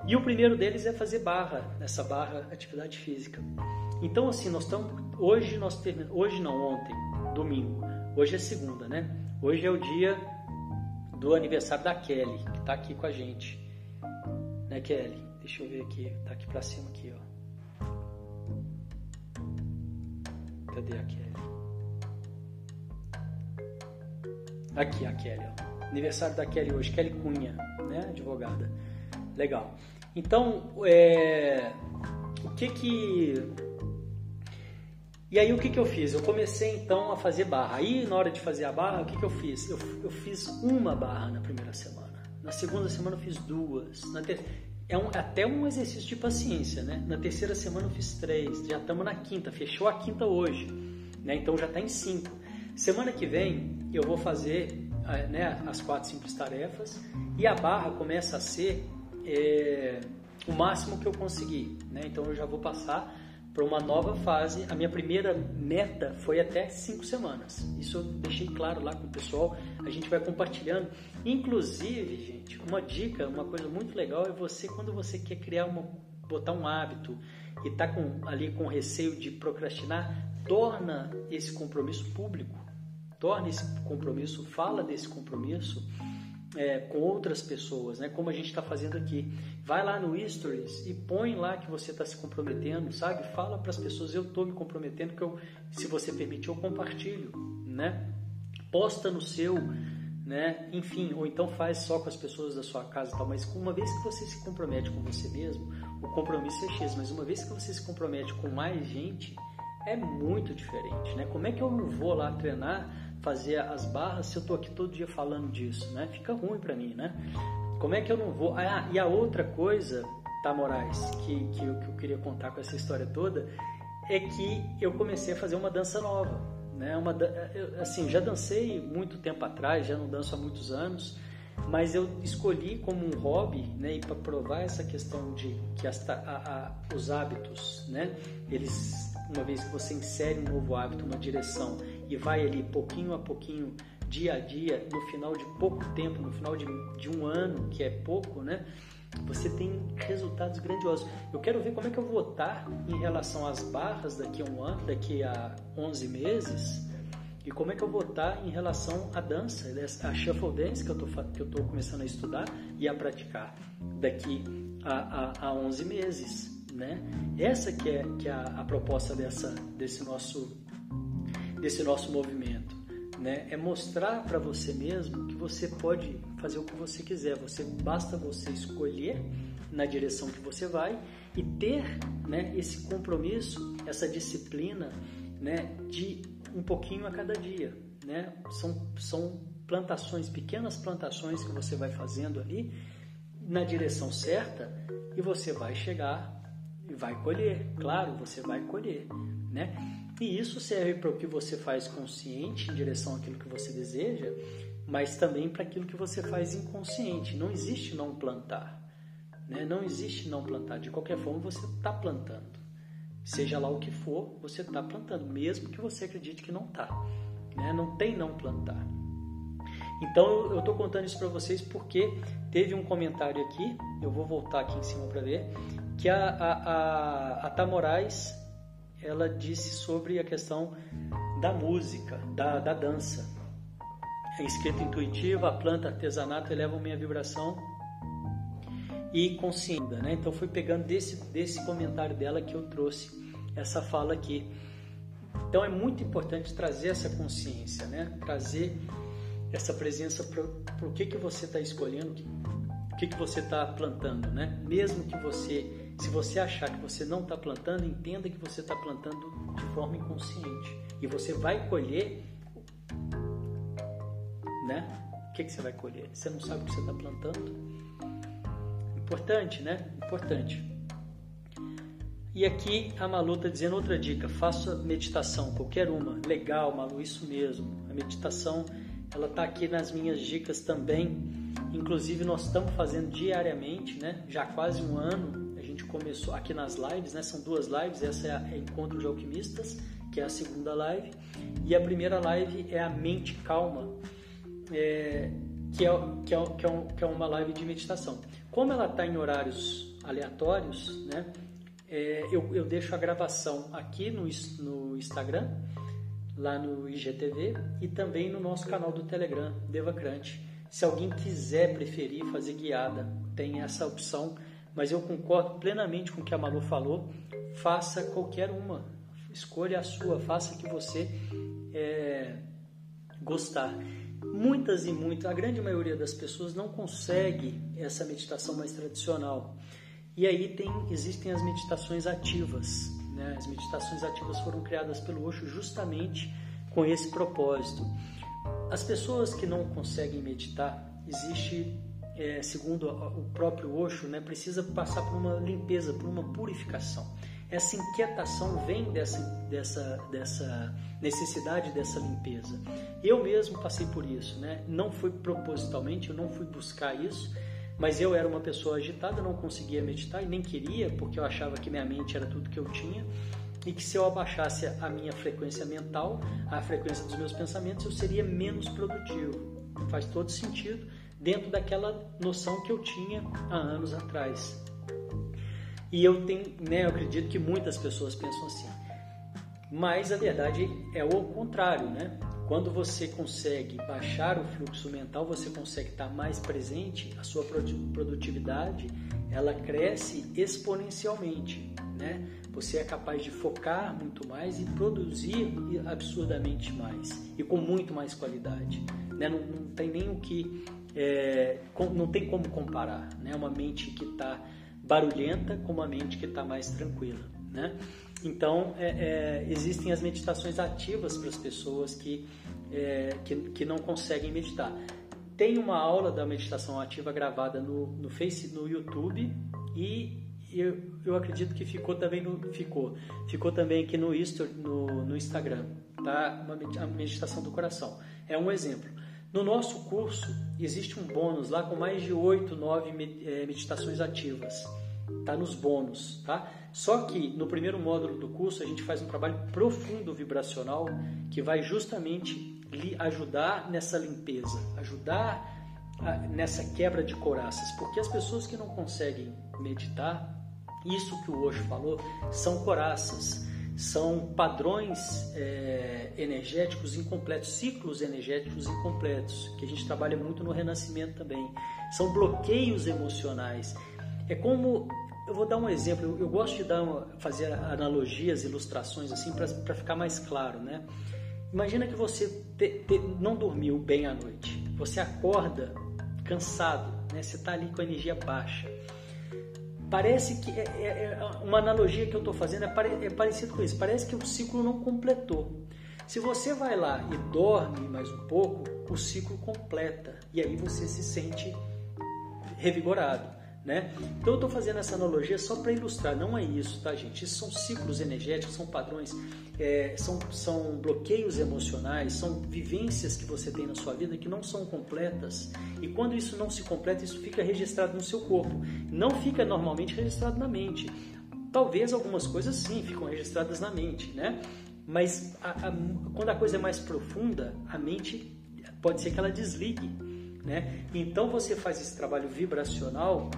E o primeiro deles é fazer barra, essa barra atividade física. Então assim, nós estamos hoje nós terminamos, hoje não, ontem, domingo. Hoje é segunda, né? Hoje é o dia do aniversário da Kelly, que está aqui com a gente. Né, Kelly? Deixa eu ver aqui, tá aqui para cima aqui, ó. Cadê a Kelly? Aqui a Kelly, ó. Aniversário da Kelly hoje, Kelly Cunha, né, advogada. Legal. Então, é, o que que e aí o que, que eu fiz? Eu comecei então a fazer barra. Aí na hora de fazer a barra, o que, que eu fiz? Eu, eu fiz uma barra na primeira semana. Na segunda semana eu fiz duas. Na ter... É um, até um exercício de paciência, né? Na terceira semana eu fiz três. Já estamos na quinta. Fechou a quinta hoje. Né? Então já está em cinco. Semana que vem eu vou fazer eh, né, as quatro simples tarefas e a barra começa a ser é, o máximo que eu conseguir. Né? Então eu já vou passar para uma nova fase. A minha primeira meta foi até cinco semanas. Isso eu deixei claro lá com o pessoal. A gente vai compartilhando. Inclusive, gente, uma dica, uma coisa muito legal é você quando você quer criar uma, botar um hábito e está ali com receio de procrastinar, torna esse compromisso público. Torna esse compromisso, fala desse compromisso é, com outras pessoas, né? Como a gente está fazendo aqui. Vai lá no Stories e põe lá que você está se comprometendo, sabe? Fala para as pessoas, eu estou me comprometendo, que eu, se você permitir, eu compartilho, né? Posta no seu, né? Enfim, ou então faz só com as pessoas da sua casa e tal. Mas uma vez que você se compromete com você mesmo, o compromisso é X. Mas uma vez que você se compromete com mais gente, é muito diferente, né? Como é que eu não vou lá treinar fazer as barras se eu estou aqui todo dia falando disso, né? Fica ruim para mim, né? Como é que eu não vou? Ah, e a outra coisa, tá, Moraes, que, que, eu, que eu queria contar com essa história toda, é que eu comecei a fazer uma dança nova, né? Uma, eu, assim, já dancei muito tempo atrás, já não danço há muitos anos, mas eu escolhi como um hobby, né, e para provar essa questão de que as, a, a, os hábitos, né, eles, uma vez que você insere um novo hábito, uma direção e vai ali pouquinho a pouquinho, dia a dia, no final de pouco tempo, no final de, de um ano, que é pouco, né? Você tem resultados grandiosos. Eu quero ver como é que eu vou estar em relação às barras daqui a um ano, daqui a 11 meses, e como é que eu vou estar em relação à dança, a shuffle dance que eu estou começando a estudar e a praticar daqui a, a, a 11 meses, né? Essa que é, que é a, a proposta dessa, desse nosso desse nosso movimento, né? É mostrar para você mesmo que você pode fazer o que você quiser. Você basta você escolher na direção que você vai e ter, né, esse compromisso, essa disciplina, né, de um pouquinho a cada dia, né? São são plantações, pequenas plantações que você vai fazendo ali na direção certa e você vai chegar e vai colher. Claro, você vai colher, né? E isso serve para o que você faz consciente em direção àquilo que você deseja, mas também para aquilo que você faz inconsciente. Não existe não plantar. Né? Não existe não plantar. De qualquer forma, você está plantando. Seja lá o que for, você está plantando, mesmo que você acredite que não está. Né? Não tem não plantar. Então eu estou contando isso para vocês porque teve um comentário aqui, eu vou voltar aqui em cima para ver, que a, a, a, a Tamorais ela disse sobre a questão da música, da, da dança. A escrita intuitiva, a planta artesanato elevam minha vibração e consciência. Né? Então foi pegando desse, desse comentário dela que eu trouxe essa fala aqui. Então é muito importante trazer essa consciência, né? trazer essa presença para o que, que você está escolhendo, o que, que você está plantando, né? Mesmo que você, se você achar que você não está plantando, entenda que você está plantando de forma inconsciente e você vai colher, né? O que, que você vai colher? Você não sabe o que você está plantando? Importante, né? Importante. E aqui a Malu está dizendo outra dica: faça meditação, qualquer uma. Legal, Malu, isso mesmo. A meditação ela está aqui nas minhas dicas também. Inclusive nós estamos fazendo diariamente, né? Já quase um ano a gente começou aqui nas lives, né? São duas lives. Essa é a Encontro de Alquimistas, que é a segunda live, e a primeira live é a Mente Calma, é, que, é, que, é, que, é que é uma live de meditação. Como ela está em horários aleatórios, né? É, eu, eu, deixo a gravação aqui no, no Instagram lá no IGTV e também no nosso canal do Telegram, Devacrante. Se alguém quiser preferir fazer guiada, tem essa opção, mas eu concordo plenamente com o que a Malu falou. Faça qualquer uma, escolha a sua, faça que você é, gostar. Muitas e muitas, a grande maioria das pessoas não consegue essa meditação mais tradicional. E aí tem, existem as meditações ativas, né? As meditações ativas foram criadas pelo Osho justamente com esse propósito. As pessoas que não conseguem meditar, existe, é, segundo o próprio Osho, né, precisa passar por uma limpeza, por uma purificação. Essa inquietação vem dessa, dessa, dessa necessidade dessa limpeza. Eu mesmo passei por isso, né? Não foi propositalmente, eu não fui buscar isso, mas eu era uma pessoa agitada, não conseguia meditar e nem queria, porque eu achava que minha mente era tudo que eu tinha e que se eu abaixasse a minha frequência mental, a frequência dos meus pensamentos, eu seria menos produtivo. Faz todo sentido dentro daquela noção que eu tinha há anos atrás. E eu tenho, né, eu acredito que muitas pessoas pensam assim. Mas a verdade é o contrário, né? Quando você consegue baixar o fluxo mental, você consegue estar mais presente, a sua produtividade ela cresce exponencialmente, né? Você é capaz de focar muito mais e produzir absurdamente mais e com muito mais qualidade, né? Não, não tem nem o que é, não tem como comparar, né? Uma mente que está barulhenta com uma mente que está mais tranquila, né? Então, é, é, existem as meditações ativas para as pessoas que, é, que, que, não conseguem meditar. Tem uma aula da meditação ativa gravada no, no Face, no YouTube e eu, eu acredito que ficou também no, ficou, ficou também aqui no, no, no Instagram, tá? Uma meditação do coração. É um exemplo. No nosso curso existe um bônus lá com mais de 8, 9 é, meditações ativas. Tá nos bônus, tá? Só que no primeiro módulo do curso a gente faz um trabalho profundo vibracional que vai justamente lhe ajudar nessa limpeza, ajudar nessa quebra de coraças, porque as pessoas que não conseguem meditar, isso que o Osho falou, são coraças, são padrões é, energéticos incompletos, ciclos energéticos incompletos, que a gente trabalha muito no renascimento também. São bloqueios emocionais. É como eu vou dar um exemplo. Eu, gosto de dar fazer analogias, ilustrações assim para ficar mais claro, né? Imagina que você te, te, não dormiu bem à noite. Você acorda cansado, né? Você está ali com a energia baixa. Parece que é, é, é uma analogia que eu estou fazendo é, pare, é parecido com isso. Parece que o ciclo não completou. Se você vai lá e dorme mais um pouco, o ciclo completa e aí você se sente revigorado. Né? Então eu estou fazendo essa analogia só para ilustrar, não é isso, tá, gente? Isso são ciclos energéticos, são padrões, é, são, são bloqueios emocionais, são vivências que você tem na sua vida que não são completas. E quando isso não se completa, isso fica registrado no seu corpo, não fica normalmente registrado na mente. Talvez algumas coisas sim ficam registradas na mente, né? Mas a, a, quando a coisa é mais profunda, a mente pode ser que ela desligue. Né? Então você faz esse trabalho vibracional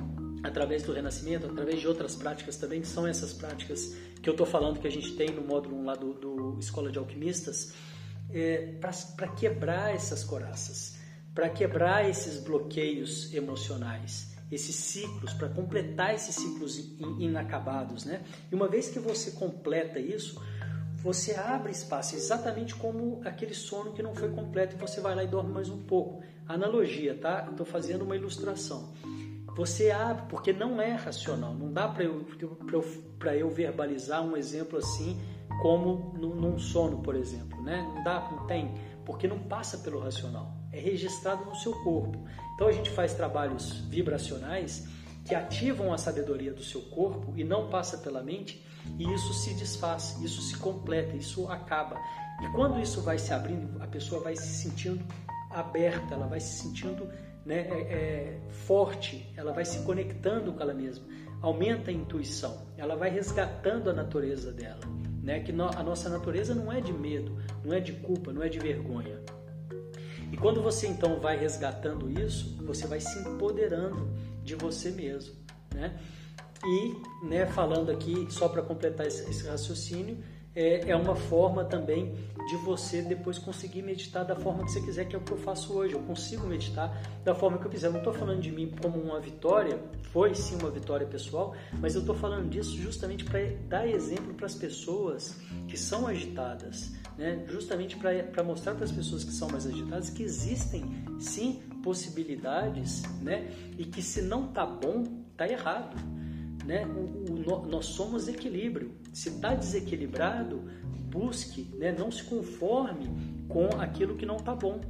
através do renascimento, através de outras práticas também, que são essas práticas que eu estou falando que a gente tem no módulo 1 lá do, do Escola de Alquimistas, é, para quebrar essas coraças, para quebrar esses bloqueios emocionais, esses ciclos, para completar esses ciclos inacabados. Né? E uma vez que você completa isso, você abre espaço, exatamente como aquele sono que não foi completo e você vai lá e dorme mais um pouco. Analogia, tá? Estou fazendo uma ilustração. Você abre, porque não é racional, não dá para eu, eu, eu verbalizar um exemplo assim como num sono, por exemplo, né? Não dá, não tem, porque não passa pelo racional, é registrado no seu corpo. Então a gente faz trabalhos vibracionais que ativam a sabedoria do seu corpo e não passa pela mente e isso se desfaz, isso se completa, isso acaba. E quando isso vai se abrindo, a pessoa vai se sentindo aberta, ela vai se sentindo né, é, é, forte, ela vai se conectando com ela mesma, aumenta a intuição, ela vai resgatando a natureza dela. Né, que no, a nossa natureza não é de medo, não é de culpa, não é de vergonha. E quando você então vai resgatando isso, você vai se empoderando de você mesmo. Né? E, né, falando aqui, só para completar esse, esse raciocínio, é, é, uma forma também de você depois conseguir meditar da forma que você quiser, que é o que eu faço hoje. Eu consigo meditar da forma que eu quiser. Não estou falando de mim como uma vitória, foi sim uma vitória pessoal, mas eu estou falando disso justamente para dar exemplo para as pessoas que são agitadas, né? justamente para mostrar para as pessoas que são mais agitadas que existem sim possibilidades né? e que se não tá bom, tá errado né? O, o, nós somos equilíbrio. Se está desequilibrado, busque, né? não se conforme com aquilo que não está bom.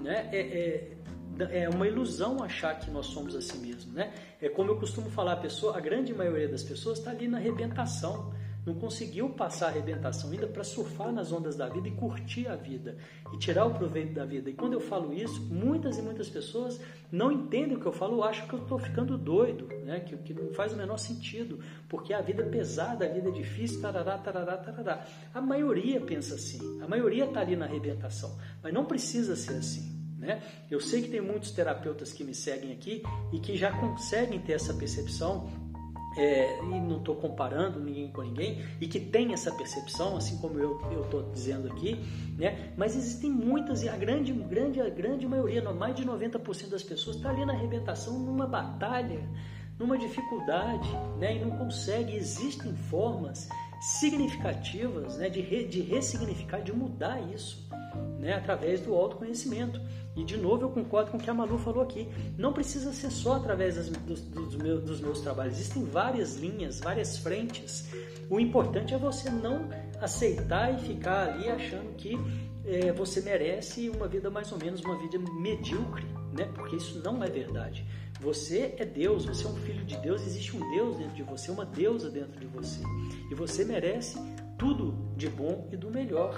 Né? É, é, é, uma ilusão achar que nós somos assim mesmo. Né? É como eu costumo falar, a, pessoa, a grande maioria das pessoas está ali na arrebentação não conseguiu passar a arrebentação ainda para surfar nas ondas da vida e curtir a vida e tirar o proveito da vida. E quando eu falo isso, muitas e muitas pessoas não entendem o que eu falo, acham que eu estou ficando doido, né? que, que não faz o menor sentido, porque a vida é pesada, a vida é difícil, tarará, tarará, tarará. A maioria pensa assim, a maioria está ali na arrebentação, mas não precisa ser assim. Né? Eu sei que tem muitos terapeutas que me seguem aqui e que já conseguem ter essa percepção é, e não estou comparando ninguém com ninguém, e que tem essa percepção, assim como eu estou dizendo aqui, né? mas existem muitas, e a grande, grande, a grande maioria, mais de 90% das pessoas está ali na arrebentação, numa batalha, numa dificuldade, né? e não consegue. Existem formas significativas né? de, re, de ressignificar, de mudar isso, né? através do autoconhecimento. E de novo eu concordo com o que a Malu falou aqui. Não precisa ser só através das, dos, dos, meus, dos meus trabalhos. Existem várias linhas, várias frentes. O importante é você não aceitar e ficar ali achando que é, você merece uma vida mais ou menos, uma vida medíocre, né? Porque isso não é verdade. Você é Deus, você é um filho de Deus, existe um Deus dentro de você, uma deusa dentro de você. E você merece tudo de bom e do melhor.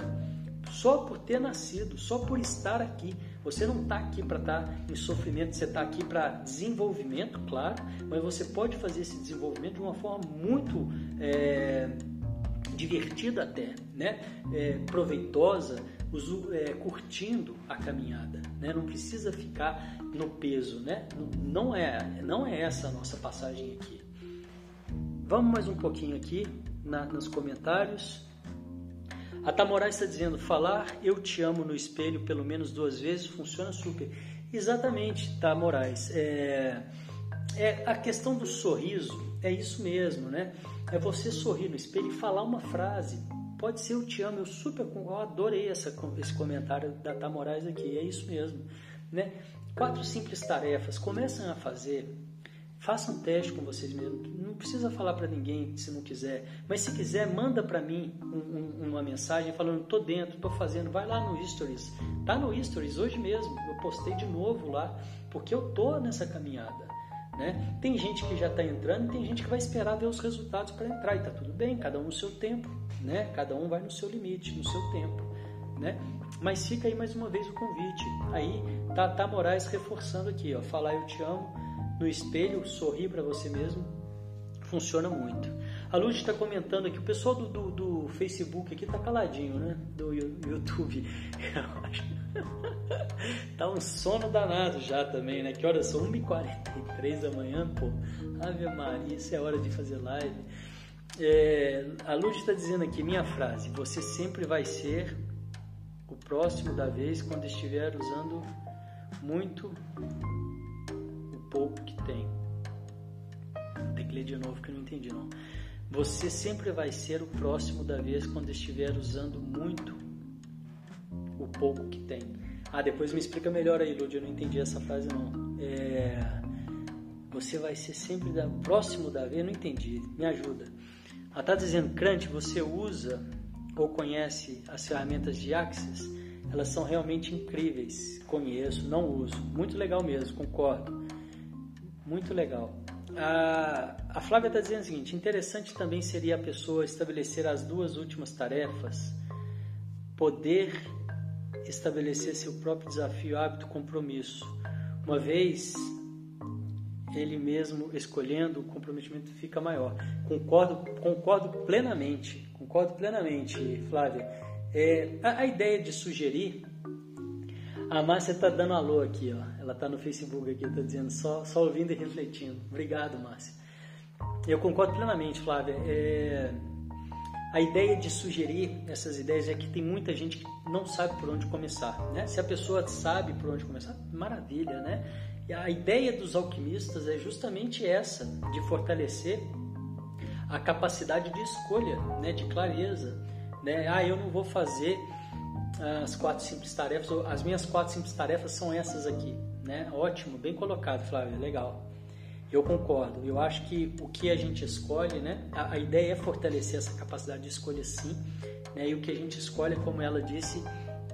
Só por ter nascido, só por estar aqui. Você não está aqui para estar tá em sofrimento, você está aqui para desenvolvimento, claro, mas você pode fazer esse desenvolvimento de uma forma muito é, divertida até, né? É, proveitosa, é, curtindo a caminhada, né? Não precisa ficar no peso, né? Não é, não é essa a nossa passagem aqui. Vamos mais um pouquinho aqui na, nos comentários. A Tamorais está dizendo: falar eu te amo no espelho pelo menos duas vezes funciona super. Exatamente, Moraes. É, é, a questão do sorriso é isso mesmo, né? É você sorrir no espelho e falar uma frase. Pode ser eu te amo, eu super eu adorei essa, esse comentário da Tamorais aqui, é isso mesmo. Né? Quatro simples tarefas, começam a fazer Faça um teste com vocês mesmos. Não precisa falar para ninguém se não quiser. Mas se quiser, manda para mim um, um, uma mensagem falando: tô dentro, tô fazendo. Vai lá no Stories. Tá no Stories hoje mesmo. Eu postei de novo lá porque eu tô nessa caminhada. Né? Tem gente que já está entrando e tem gente que vai esperar ver os resultados para entrar. E tá tudo bem, cada um no seu tempo. Né? Cada um vai no seu limite, no seu tempo. Né? Mas fica aí mais uma vez o convite. Aí tá, tá Moraes reforçando aqui, ó, falar eu te amo no espelho, sorrir para você mesmo, funciona muito. A Luz está comentando aqui, o pessoal do, do, do Facebook aqui tá caladinho, né? Do YouTube. tá um sono danado já também, né? Que horas são? 1h43 da manhã, pô. Ave Maria, isso é hora de fazer live. É, a Luz está dizendo aqui, minha frase, você sempre vai ser o próximo da vez quando estiver usando muito pouco que tem. Tem que ler de novo que eu não entendi não. você sempre vai ser o próximo da vez quando estiver usando muito o pouco que tem. Ah, depois me explica melhor aí, Lud, eu não entendi essa frase não. É, você vai ser sempre da, próximo da vez, não entendi, me ajuda. Ela está dizendo, Crante, você usa ou conhece as ferramentas de Axis? Elas são realmente incríveis. Conheço, não uso. Muito legal mesmo, concordo. Muito legal. A, a Flávia está dizendo o seguinte: interessante também seria a pessoa estabelecer as duas últimas tarefas, poder estabelecer seu próprio desafio, hábito, compromisso. Uma vez ele mesmo escolhendo, o comprometimento fica maior. Concordo, concordo plenamente, concordo plenamente, Flávia. É, a, a ideia de sugerir a Márcia está dando alô aqui, ó. Ela está no Facebook aqui, está dizendo só, só ouvindo e refletindo. Obrigado, Márcia. Eu concordo plenamente, Flávia. É... A ideia de sugerir essas ideias é que tem muita gente que não sabe por onde começar, né? Se a pessoa sabe por onde começar, maravilha, né? E a ideia dos alquimistas é justamente essa, de fortalecer a capacidade de escolha, né? De clareza, né? Ah, eu não vou fazer as quatro simples tarefas, as minhas quatro simples tarefas são essas aqui, né? Ótimo, bem colocado, Flávio, legal. Eu concordo. Eu acho que o que a gente escolhe, né? A, a ideia é fortalecer essa capacidade de escolha, sim. Né? E o que a gente escolhe, como ela disse,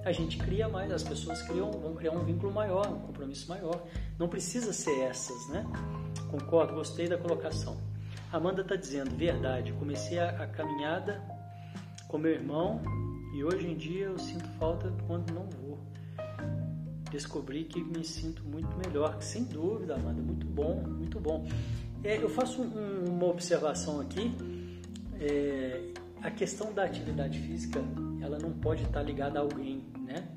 a gente cria mais. As pessoas criam, vão criar um vínculo maior, um compromisso maior. Não precisa ser essas, né? Concordo. Gostei da colocação. Amanda está dizendo, verdade. Comecei a, a caminhada com meu irmão e hoje em dia eu sinto falta quando não vou. Descobri que me sinto muito melhor, sem dúvida, Amanda, muito bom, muito bom. É, eu faço um, uma observação aqui. É, a questão da atividade física, ela não pode estar ligada a alguém, né?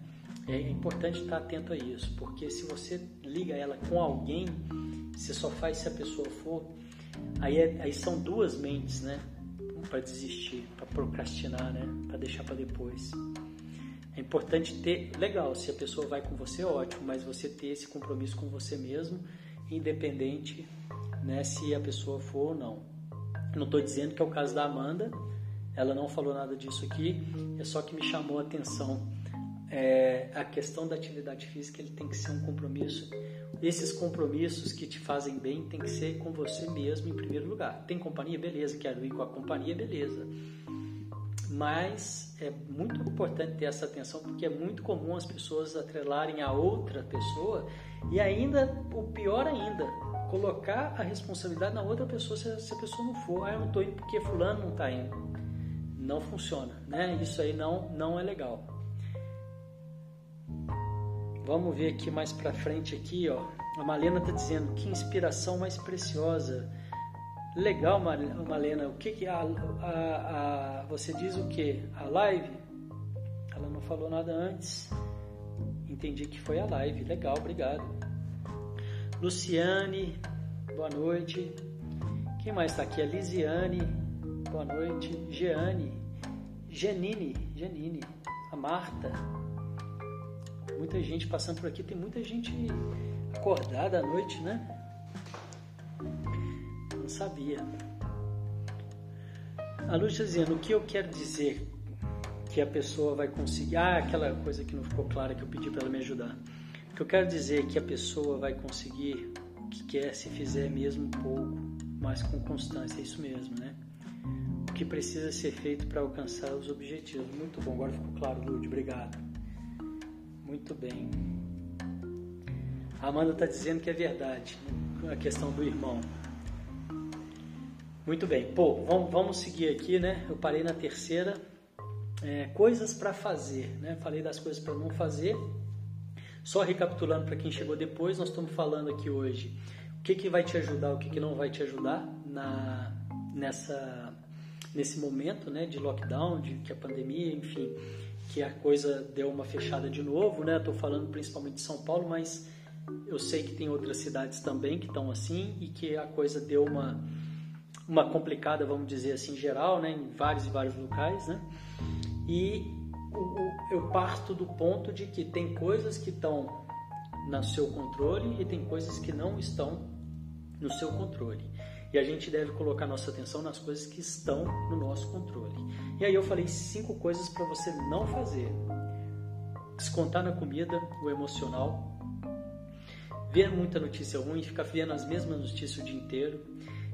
É importante estar atento a isso, porque se você liga ela com alguém, você só faz se a pessoa for. Aí, é, aí são duas mentes, né? Para desistir, para procrastinar, né? Para deixar para depois. É importante ter, legal, se a pessoa vai com você, ótimo, mas você ter esse compromisso com você mesmo, independente, né, se a pessoa for ou não. Não estou dizendo que é o caso da Amanda, ela não falou nada disso aqui, é só que me chamou a atenção. É, a questão da atividade física ele tem que ser um compromisso esses compromissos que te fazem bem tem que ser com você mesmo em primeiro lugar. Tem companhia? Beleza. Quero ir com a companhia? Beleza. Mas é muito importante ter essa atenção porque é muito comum as pessoas atrelarem a outra pessoa e ainda, o pior ainda, colocar a responsabilidade na outra pessoa se, a pessoa não for. Ah, eu não estou indo porque fulano não está indo. Não funciona, né? Isso aí não, não é legal. Vamos ver aqui mais para frente aqui, ó. A Malena está dizendo que inspiração mais preciosa. Legal, Malena. O que que a, a, a, você diz o que? A live? Ela não falou nada antes. Entendi que foi a live. Legal, obrigado. Luciane, boa noite. Quem mais está aqui? A Lisiane, boa noite. Jeane, Janine, Janine. A Marta, muita gente passando por aqui, tem muita gente acordada à noite, né? Não sabia. A Luz está dizendo, o que eu quero dizer que a pessoa vai conseguir. Ah, aquela coisa que não ficou clara que eu pedi para ela me ajudar. O que eu quero dizer que a pessoa vai conseguir o que quer se fizer mesmo um pouco, mas com constância, é isso mesmo, né? O que precisa ser feito para alcançar os objetivos. Muito bom, agora ficou claro, Lud, obrigado. Muito bem. A Amanda está dizendo que é verdade a questão do irmão. Muito bem. Pô, vamos, vamos seguir aqui, né? Eu parei na terceira. É, coisas para fazer, né? Falei das coisas para não fazer. Só recapitulando para quem chegou depois, nós estamos falando aqui hoje o que, que vai te ajudar, o que, que não vai te ajudar na, nessa, nesse momento né, de lockdown, de que a pandemia, enfim, que a coisa deu uma fechada de novo, né? Estou falando principalmente de São Paulo, mas eu sei que tem outras cidades também que estão assim e que a coisa deu uma uma complicada, vamos dizer assim, geral, né? Em vários e vários locais, né? E eu parto do ponto de que tem coisas que estão no seu controle e tem coisas que não estão no seu controle. E a gente deve colocar nossa atenção nas coisas que estão no nosso controle. E aí eu falei cinco coisas para você não fazer. Descontar na comida o emocional, ver muita notícia ruim, ficar vendo as mesmas notícias o dia inteiro,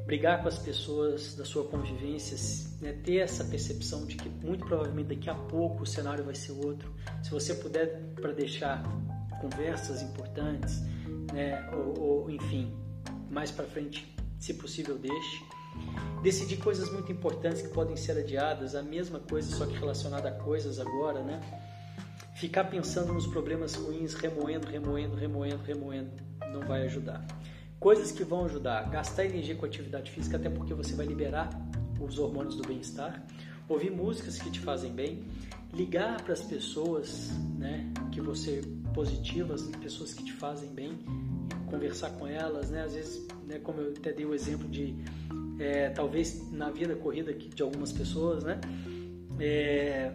brigar com as pessoas da sua convivência, né, ter essa percepção de que muito provavelmente daqui a pouco o cenário vai ser outro. Se você puder para deixar conversas importantes, né, ou, ou enfim, mais para frente se possível deixe. Decidir coisas muito importantes que podem ser adiadas, a mesma coisa, só que relacionada a coisas agora, né? Ficar pensando nos problemas ruins, remoendo, remoendo, remoendo, remoendo, não vai ajudar. Coisas que vão ajudar, gastar energia com atividade física, até porque você vai liberar os hormônios do bem-estar, ouvir músicas que te fazem bem, ligar para as pessoas, né, que você positivas, pessoas que te fazem bem, conversar com elas, né? Às vezes, né, como eu até dei o exemplo de é, talvez na vida corrida de algumas pessoas, né? É,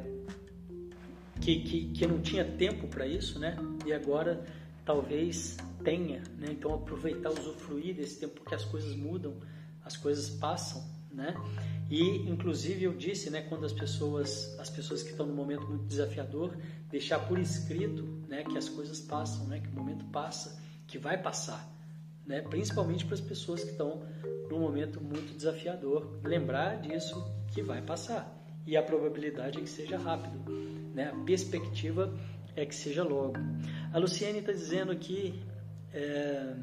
que, que, que não tinha tempo para isso, né? E agora talvez tenha, né? Então aproveitar, usufruir desse tempo, porque as coisas mudam, as coisas passam, né? E inclusive eu disse, né, quando as pessoas, as pessoas que estão no momento muito desafiador, deixar por escrito, né, que as coisas passam, né, que o momento passa que vai passar, né? principalmente para as pessoas que estão num momento muito desafiador. Lembrar disso que vai passar e a probabilidade é que seja rápido, né? a perspectiva é que seja logo. A Luciene está dizendo que é,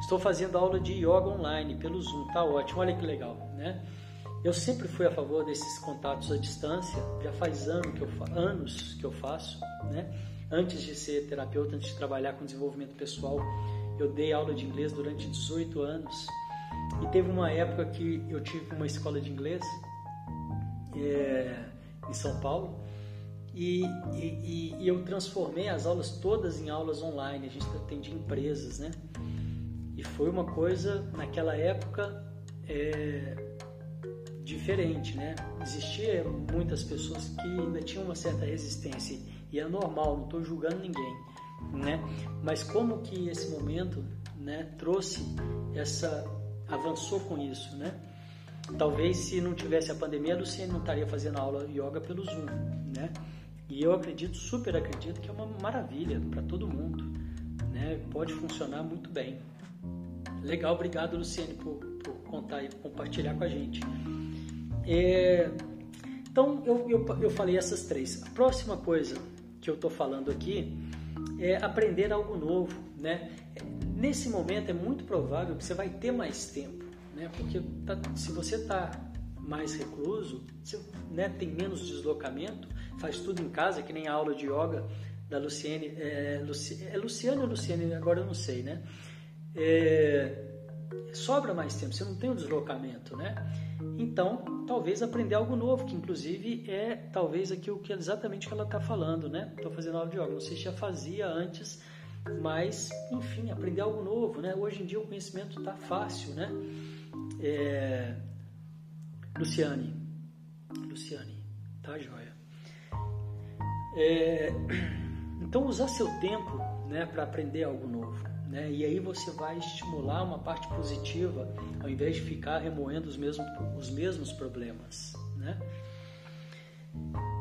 estou fazendo aula de yoga online pelo Zoom, tá ótimo, olha que legal, né? Eu sempre fui a favor desses contatos à distância, já faz anos que eu, anos que eu faço, né? Antes de ser terapeuta, antes de trabalhar com desenvolvimento pessoal, eu dei aula de inglês durante 18 anos. E teve uma época que eu tive uma escola de inglês é, em São Paulo e, e, e, eu transformei as aulas todas em aulas online. A gente atendia empresas, né? E foi uma coisa, naquela época, é, diferente, né? Existia muitas pessoas que ainda tinham uma certa resistência e é normal, não estou julgando ninguém, né? Mas como que esse momento, né, trouxe essa, avançou com isso, né? Talvez se não tivesse a pandemia, a Luciene não estaria fazendo aula yoga pelo Zoom, né? E eu acredito, super acredito que é uma maravilha para todo mundo, né? Pode funcionar muito bem. Legal, obrigado Luciene por, por contar e compartilhar com a gente. É, então eu, eu, eu falei essas três. A próxima coisa que eu estou falando aqui é aprender algo novo, né? Nesse momento é muito provável que você vai ter mais tempo, né? Porque tá, se você está mais recluso, você né, tem menos deslocamento, faz tudo em casa, que nem a aula de yoga da Luciene, é, Luci, é Luciana ou Luciene, agora eu não sei, né? É, sobra mais tempo, você não tem o um deslocamento, né? Então, talvez aprender algo novo, que inclusive é talvez aqui o que é exatamente que ela está falando, né? Estou fazendo aula de yoga, não sei se já fazia antes, mas enfim, aprender algo novo, né? Hoje em dia o conhecimento está fácil, né? É... Luciane, Luciane, tá joia. É... Então usar seu tempo, né, para aprender algo novo. Né? E aí você vai estimular uma parte positiva ao invés de ficar remoendo os mesmos, os mesmos problemas. Né?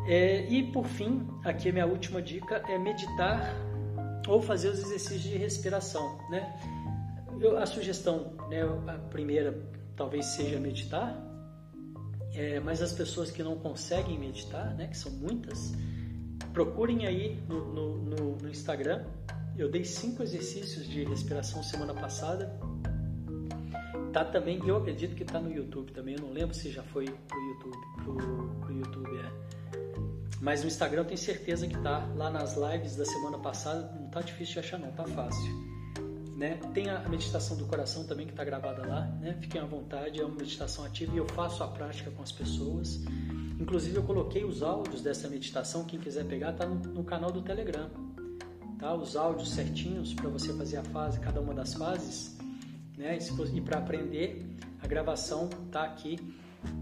É, e por fim, aqui a minha última dica é meditar ou fazer os exercícios de respiração. Né? Eu, a sugestão, né, a primeira talvez seja meditar, é, mas as pessoas que não conseguem meditar, né, que são muitas, procurem aí no, no, no, no Instagram eu dei cinco exercícios de respiração semana passada. Tá também, eu acredito que tá no YouTube também. Eu não lembro se já foi pro YouTube, pro, pro YouTube é. Mas no Instagram eu tenho certeza que tá. Lá nas lives da semana passada não tá difícil de achar não, tá fácil. Né? Tem a meditação do coração também que está gravada lá, né? Fiquem à vontade, é uma meditação ativa e eu faço a prática com as pessoas. Inclusive eu coloquei os áudios dessa meditação, quem quiser pegar tá no, no canal do Telegram tá? os áudios certinhos para você fazer a fase, cada uma das fases, né? E para aprender, a gravação tá aqui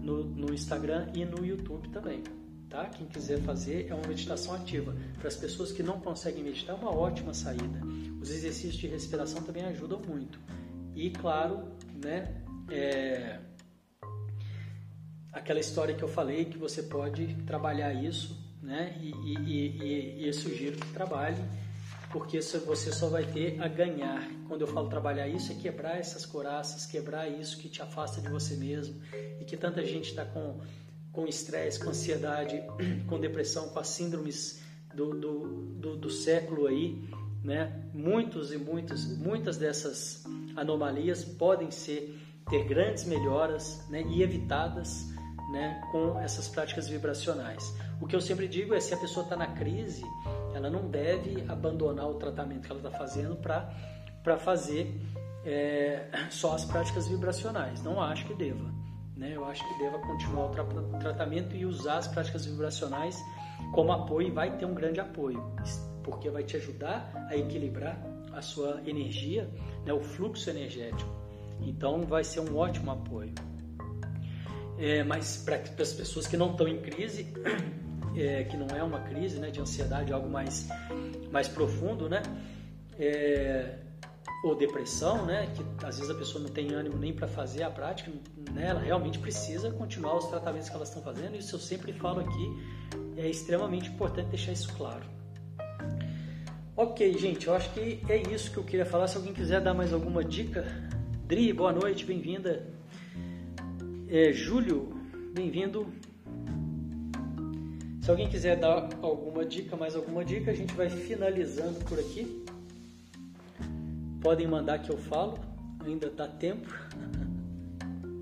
no, no Instagram e no YouTube também. Tá? Quem quiser fazer é uma meditação ativa. Para as pessoas que não conseguem meditar, é uma ótima saída. Os exercícios de respiração também ajudam muito. E claro, né, é, aquela história que eu falei que você pode trabalhar isso, né? E, e, e, e eu sugiro que trabalhe, porque você só vai ter a ganhar. Quando eu falo trabalhar isso, é quebrar essas coraças, quebrar isso que te afasta de você mesmo e que tanta gente está com com estresse, com ansiedade, com depressão, com as síndromes do, do, do, do século aí, né? Muitos e muitas, muitas dessas anomalias podem ser ter grandes melhoras, né? E evitadas né, com essas práticas vibracionais. O que eu sempre digo é se a pessoa está na crise, ela não deve abandonar o tratamento que ela está fazendo para fazer é, só as práticas vibracionais. Não acho que deva. Né? Eu acho que deva continuar o tra tratamento e usar as práticas vibracionais como apoio e vai ter um grande apoio, porque vai te ajudar a equilibrar a sua energia, né, o fluxo energético. Então vai ser um ótimo apoio. É, mas para as pessoas que não estão em crise, é, que não é uma crise né, de ansiedade, algo mais, mais profundo, né? É, ou depressão, né? Que às vezes a pessoa não tem ânimo nem para fazer a prática, né? Ela realmente precisa continuar os tratamentos que elas estão fazendo. Isso eu sempre falo aqui, é extremamente importante deixar isso claro. Ok, gente, eu acho que é isso que eu queria falar. Se alguém quiser dar mais alguma dica, Dri, boa noite, bem-vinda. É, Júlio, bem-vindo. Se alguém quiser dar alguma dica, mais alguma dica, a gente vai finalizando por aqui. Podem mandar que eu falo, ainda dá tempo.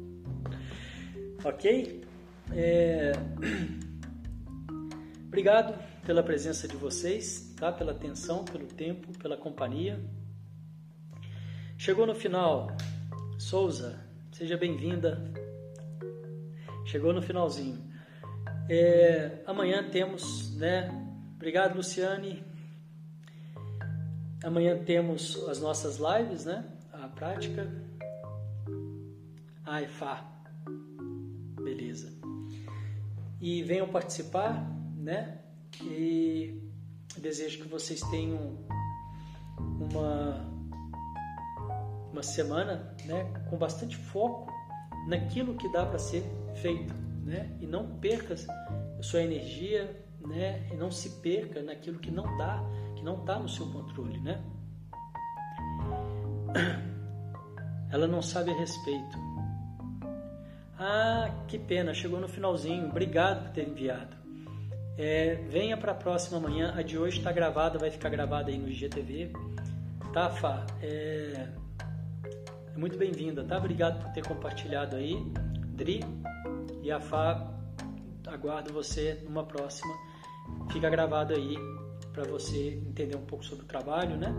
ok? É... Obrigado pela presença de vocês, tá? pela atenção, pelo tempo, pela companhia. Chegou no final, Souza, seja bem-vinda, Chegou no finalzinho. É, amanhã temos, né? Obrigado, Luciane. Amanhã temos as nossas lives, né? A prática. Ah, Fá. Beleza. E venham participar, né? E desejo que vocês tenham uma uma semana, né, com bastante foco naquilo que dá para ser feito, né? E não perca sua energia, né? E não se perca naquilo que não dá, que não está no seu controle, né? Ela não sabe a respeito. Ah, que pena, chegou no finalzinho. Obrigado por ter enviado. É, venha para a próxima amanhã. A de hoje está gravada, vai ficar gravada aí no IGTV. Tá, Fá? É, é muito bem-vinda, tá? Obrigado por ter compartilhado aí. Dri, e a Fá aguardo você numa próxima. Fica gravado aí para você entender um pouco sobre o trabalho, né?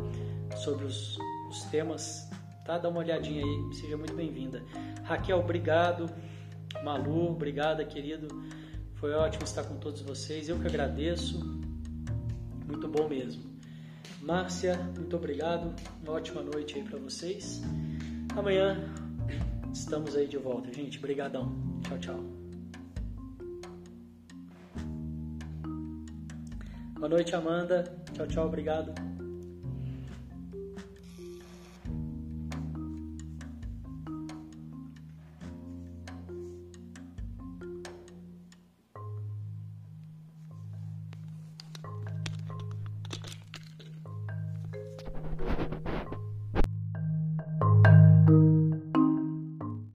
Sobre os, os temas, tá? Dá uma olhadinha aí, seja muito bem-vinda. Raquel, obrigado. Malu, obrigada, querido. Foi ótimo estar com todos vocês. Eu que agradeço. Muito bom mesmo. Márcia, muito obrigado. Uma ótima noite aí para vocês. Amanhã estamos aí de volta, gente. Obrigadão. Tchau, tchau. Boa noite, Amanda. Tchau, tchau. Obrigado.